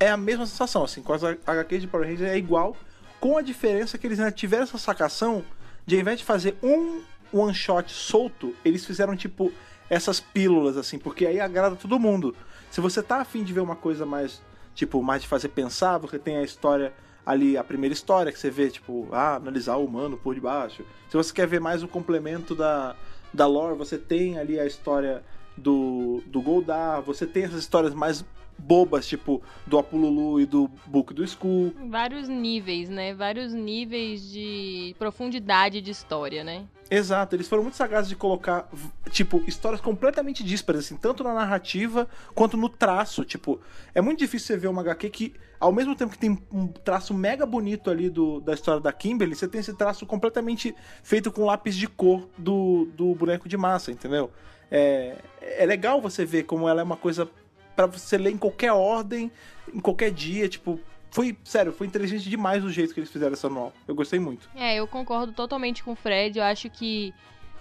é a mesma sensação, assim. Com as HQs de Power Ranger é igual, com a diferença que eles ainda tiveram essa sacação de ao invés de fazer um one shot solto, eles fizeram tipo essas pílulas, assim, porque aí agrada todo mundo. Se você tá afim de ver uma coisa mais, tipo, mais de fazer pensar, você tem a história ali, a primeira história que você vê, tipo, ah, analisar o humano por debaixo. Se você quer ver mais o complemento da, da lore, você tem ali a história do, do Goldar, você tem essas histórias mais bobas, tipo, do Apululu e do Book do Skull. Vários níveis, né? Vários níveis de profundidade de história, né? Exato, eles foram muito sagazes de colocar, tipo, histórias completamente díspares, assim, tanto na narrativa quanto no traço. Tipo, é muito difícil você ver uma HQ que, ao mesmo tempo que tem um traço mega bonito ali do, da história da Kimberly, você tem esse traço completamente feito com lápis de cor do, do boneco de massa, entendeu? É, é legal você ver como ela é uma coisa pra você ler em qualquer ordem, em qualquer dia, tipo. Foi, sério, foi inteligente demais o jeito que eles fizeram essa anual. Eu gostei muito. É, eu concordo totalmente com o Fred. Eu acho que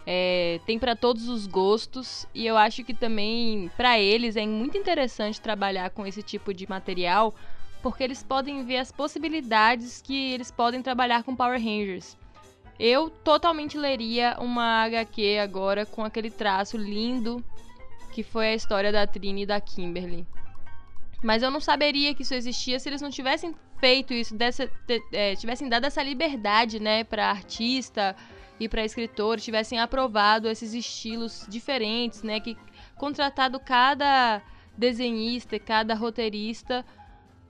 é, tem pra todos os gostos e eu acho que também pra eles é muito interessante trabalhar com esse tipo de material porque eles podem ver as possibilidades que eles podem trabalhar com Power Rangers. Eu totalmente leria uma HQ agora com aquele traço lindo que foi a história da Trini e da Kimberly. Mas eu não saberia que isso existia se eles não tivessem feito isso, dessa, é, tivessem dado essa liberdade, né, para artista e para escritor, tivessem aprovado esses estilos diferentes, né, que contratado cada desenhista, cada roteirista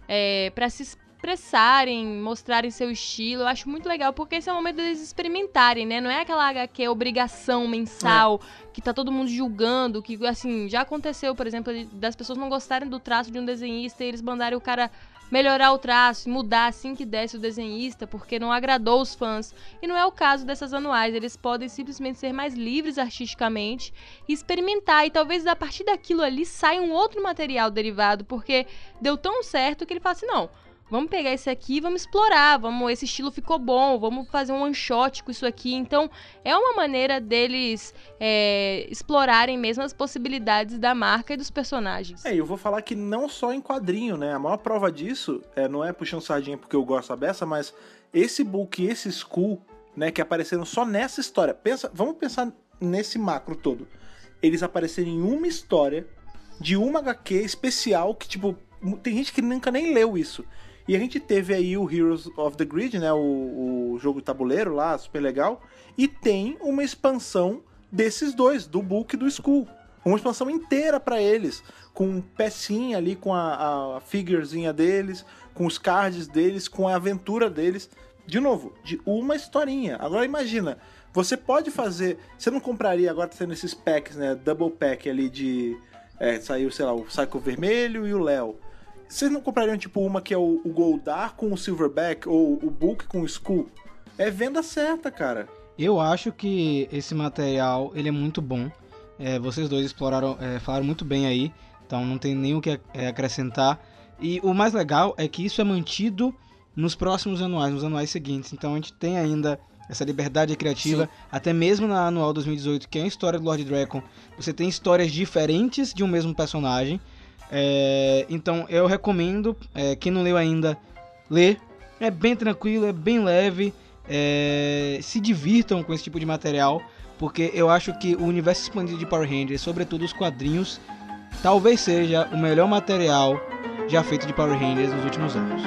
é, para se expressarem, mostrarem seu estilo. Eu acho muito legal, porque esse é o momento deles experimentarem, né? Não é aquela HQ obrigação mensal que tá todo mundo julgando, que assim, já aconteceu, por exemplo, das pessoas não gostarem do traço de um desenhista e eles mandarem o cara melhorar o traço, mudar assim que desce o desenhista, porque não agradou os fãs. E não é o caso dessas anuais, eles podem simplesmente ser mais livres artisticamente e experimentar, e talvez a partir daquilo ali saia um outro material derivado, porque deu tão certo que ele fala assim: não Vamos pegar esse aqui e vamos explorar. Vamos, esse estilo ficou bom. Vamos fazer um one shot com isso aqui. Então, é uma maneira deles é, explorarem mesmo as possibilidades da marca e dos personagens. É, eu vou falar que não só em quadrinho, né? A maior prova disso é, não é puxando sardinha porque eu gosto da beça, mas esse book e esse school, né, que apareceram só nessa história. Pensa, vamos pensar nesse macro todo. Eles apareceram em uma história de uma HQ especial que, tipo, tem gente que nunca nem leu isso. E a gente teve aí o Heroes of the Grid, né? O, o jogo tabuleiro lá, super legal. E tem uma expansão desses dois, do Book e do School. Uma expansão inteira para eles, com pecinha ali, com a, a figurezinha deles, com os cards deles, com a aventura deles. De novo, de uma historinha. Agora imagina, você pode fazer. Você não compraria, agora tá tendo esses packs, né? Double pack ali de. É, saiu, sei lá, o Psycho Vermelho e o Léo. Vocês não comprariam, tipo, uma que é o, o Goldar com o Silverback ou o Book com o Skull? É venda certa, cara. Eu acho que esse material, ele é muito bom. É, vocês dois exploraram, é, falaram muito bem aí, então não tem nem o que é, acrescentar. E o mais legal é que isso é mantido nos próximos anuais, nos anuais seguintes. Então a gente tem ainda essa liberdade criativa, Sim. até mesmo na anual 2018, que é a história do Lord Dragon, você tem histórias diferentes de um mesmo personagem. É, então eu recomendo, é, quem não leu ainda, ler. É bem tranquilo, é bem leve. É, se divirtam com esse tipo de material, porque eu acho que o universo expandido de Power Rangers, sobretudo os quadrinhos, talvez seja o melhor material já feito de Power Rangers nos últimos anos.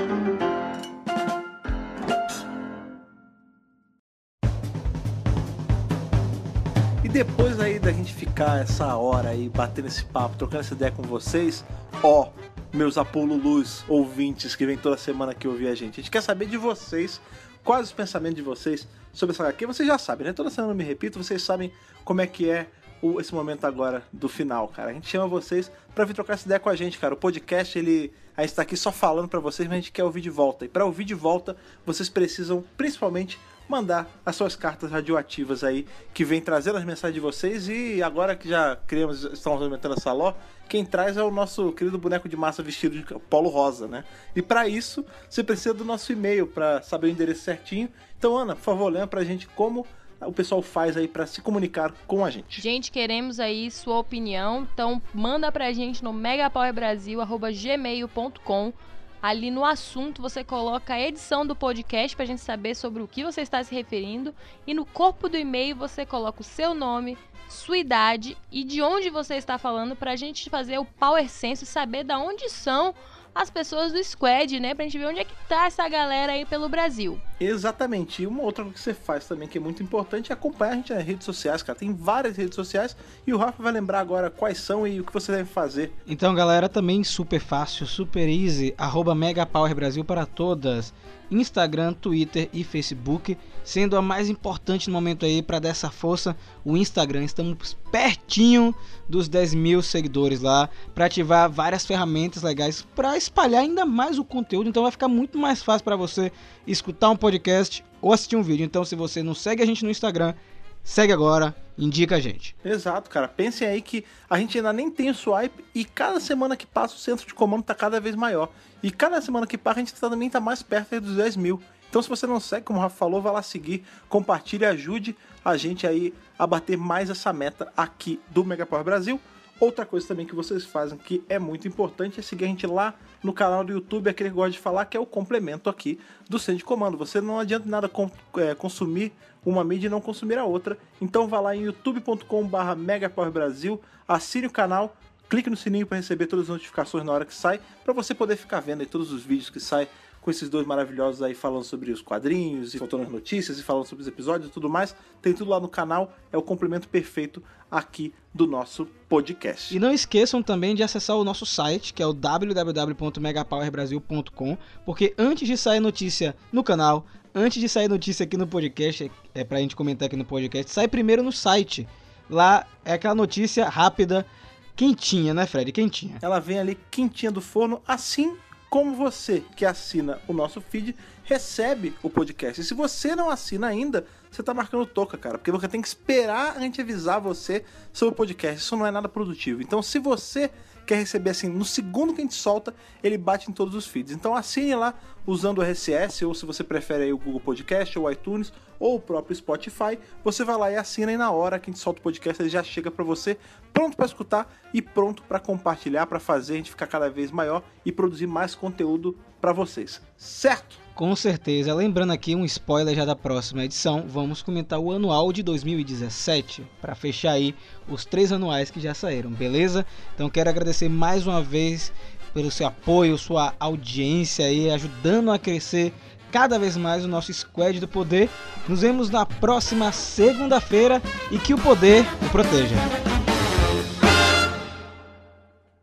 E depois da gente ficar essa hora aí batendo esse papo, trocando essa ideia com vocês, ó, meus Apolo Luz ouvintes que vem toda semana aqui ouvir a gente. A gente quer saber de vocês, quais os pensamentos de vocês sobre essa HQ. Vocês já sabem, né? Toda semana eu me repito, vocês sabem como é que é o, esse momento agora do final, cara. A gente chama vocês para vir trocar essa ideia com a gente, cara. O podcast, ele. A gente tá aqui só falando para vocês, mas a gente quer ouvir de volta. E para ouvir de volta, vocês precisam principalmente mandar as suas cartas radioativas aí, que vem trazendo as mensagens de vocês. E agora que já criamos, estamos aumentando essa ló, quem traz é o nosso querido boneco de massa vestido de polo rosa, né? E para isso, você precisa do nosso e-mail para saber o endereço certinho. Então, Ana, por favor, lembra pra gente como o pessoal faz aí para se comunicar com a gente. Gente, queremos aí sua opinião, então manda pra gente no megapowerbrasil@gmail.com Ali no assunto você coloca a edição do podcast para a gente saber sobre o que você está se referindo. E no corpo do e-mail você coloca o seu nome, sua idade e de onde você está falando para a gente fazer o Power Sense e saber da onde são as pessoas do squad, né? Pra gente ver onde é que tá essa galera aí pelo Brasil. Exatamente. E uma outra coisa que você faz também que é muito importante é acompanhar a gente nas redes sociais, cara. Tem várias redes sociais e o Rafa vai lembrar agora quais são e o que você deve fazer. Então, galera, também super fácil, super easy, arroba Mega Power Brasil para todas. Instagram, Twitter e Facebook, sendo a mais importante no momento aí para dar essa força, o Instagram. Estamos pertinho dos 10 mil seguidores lá, para ativar várias ferramentas legais para espalhar ainda mais o conteúdo. Então vai ficar muito mais fácil para você escutar um podcast ou assistir um vídeo. Então, se você não segue a gente no Instagram, segue agora, indica a gente. Exato, cara. Pensem aí que a gente ainda nem tem o swipe e cada semana que passa o centro de comando tá cada vez maior. E cada semana que passa a gente também tá mais perto dos 10 mil. Então se você não segue, como o Rafa falou, vá lá seguir, compartilhe ajude a gente aí a bater mais essa meta aqui do Megapower Brasil. Outra coisa também que vocês fazem que é muito importante é seguir a gente lá no canal do YouTube, aquele que gosta de falar, que é o complemento aqui do centro de comando. Você não adianta nada é, consumir uma mídia e não consumir a outra. Então vá lá em youtube.com/barra assine o canal, clique no sininho para receber todas as notificações na hora que sai, para você poder ficar vendo todos os vídeos que saem com esses dois maravilhosos aí falando sobre os quadrinhos e contando as notícias e falando sobre os episódios e tudo mais. Tem tudo lá no canal, é o complemento perfeito aqui do nosso podcast. E não esqueçam também de acessar o nosso site, que é o www.megapowerbrasil.com, porque antes de sair notícia no canal, antes de sair notícia aqui no podcast, é pra gente comentar aqui no podcast, sai primeiro no site. Lá é aquela notícia rápida, quentinha, né, Fred? Quentinha. Ela vem ali quentinha do forno, assim como você que assina o nosso feed recebe o podcast. E se você não assina ainda, você tá marcando toca, cara, porque você tem que esperar a gente avisar você sobre o podcast. Isso não é nada produtivo. Então, se você quer receber assim, no segundo que a gente solta, ele bate em todos os feeds. Então assine lá usando o RSS, ou se você prefere aí o Google Podcast, ou o iTunes, ou o próprio Spotify, você vai lá e assina e na hora que a gente solta o podcast ele já chega para você pronto para escutar e pronto para compartilhar, para fazer a gente ficar cada vez maior e produzir mais conteúdo para vocês. Certo? Com certeza. Lembrando aqui um spoiler já da próxima edição, vamos comentar o anual de 2017 para fechar aí os três anuais que já saíram, beleza? Então quero agradecer mais uma vez pelo seu apoio, sua audiência aí, ajudando a crescer cada vez mais o nosso Squad do Poder. Nos vemos na próxima segunda-feira e que o poder o proteja.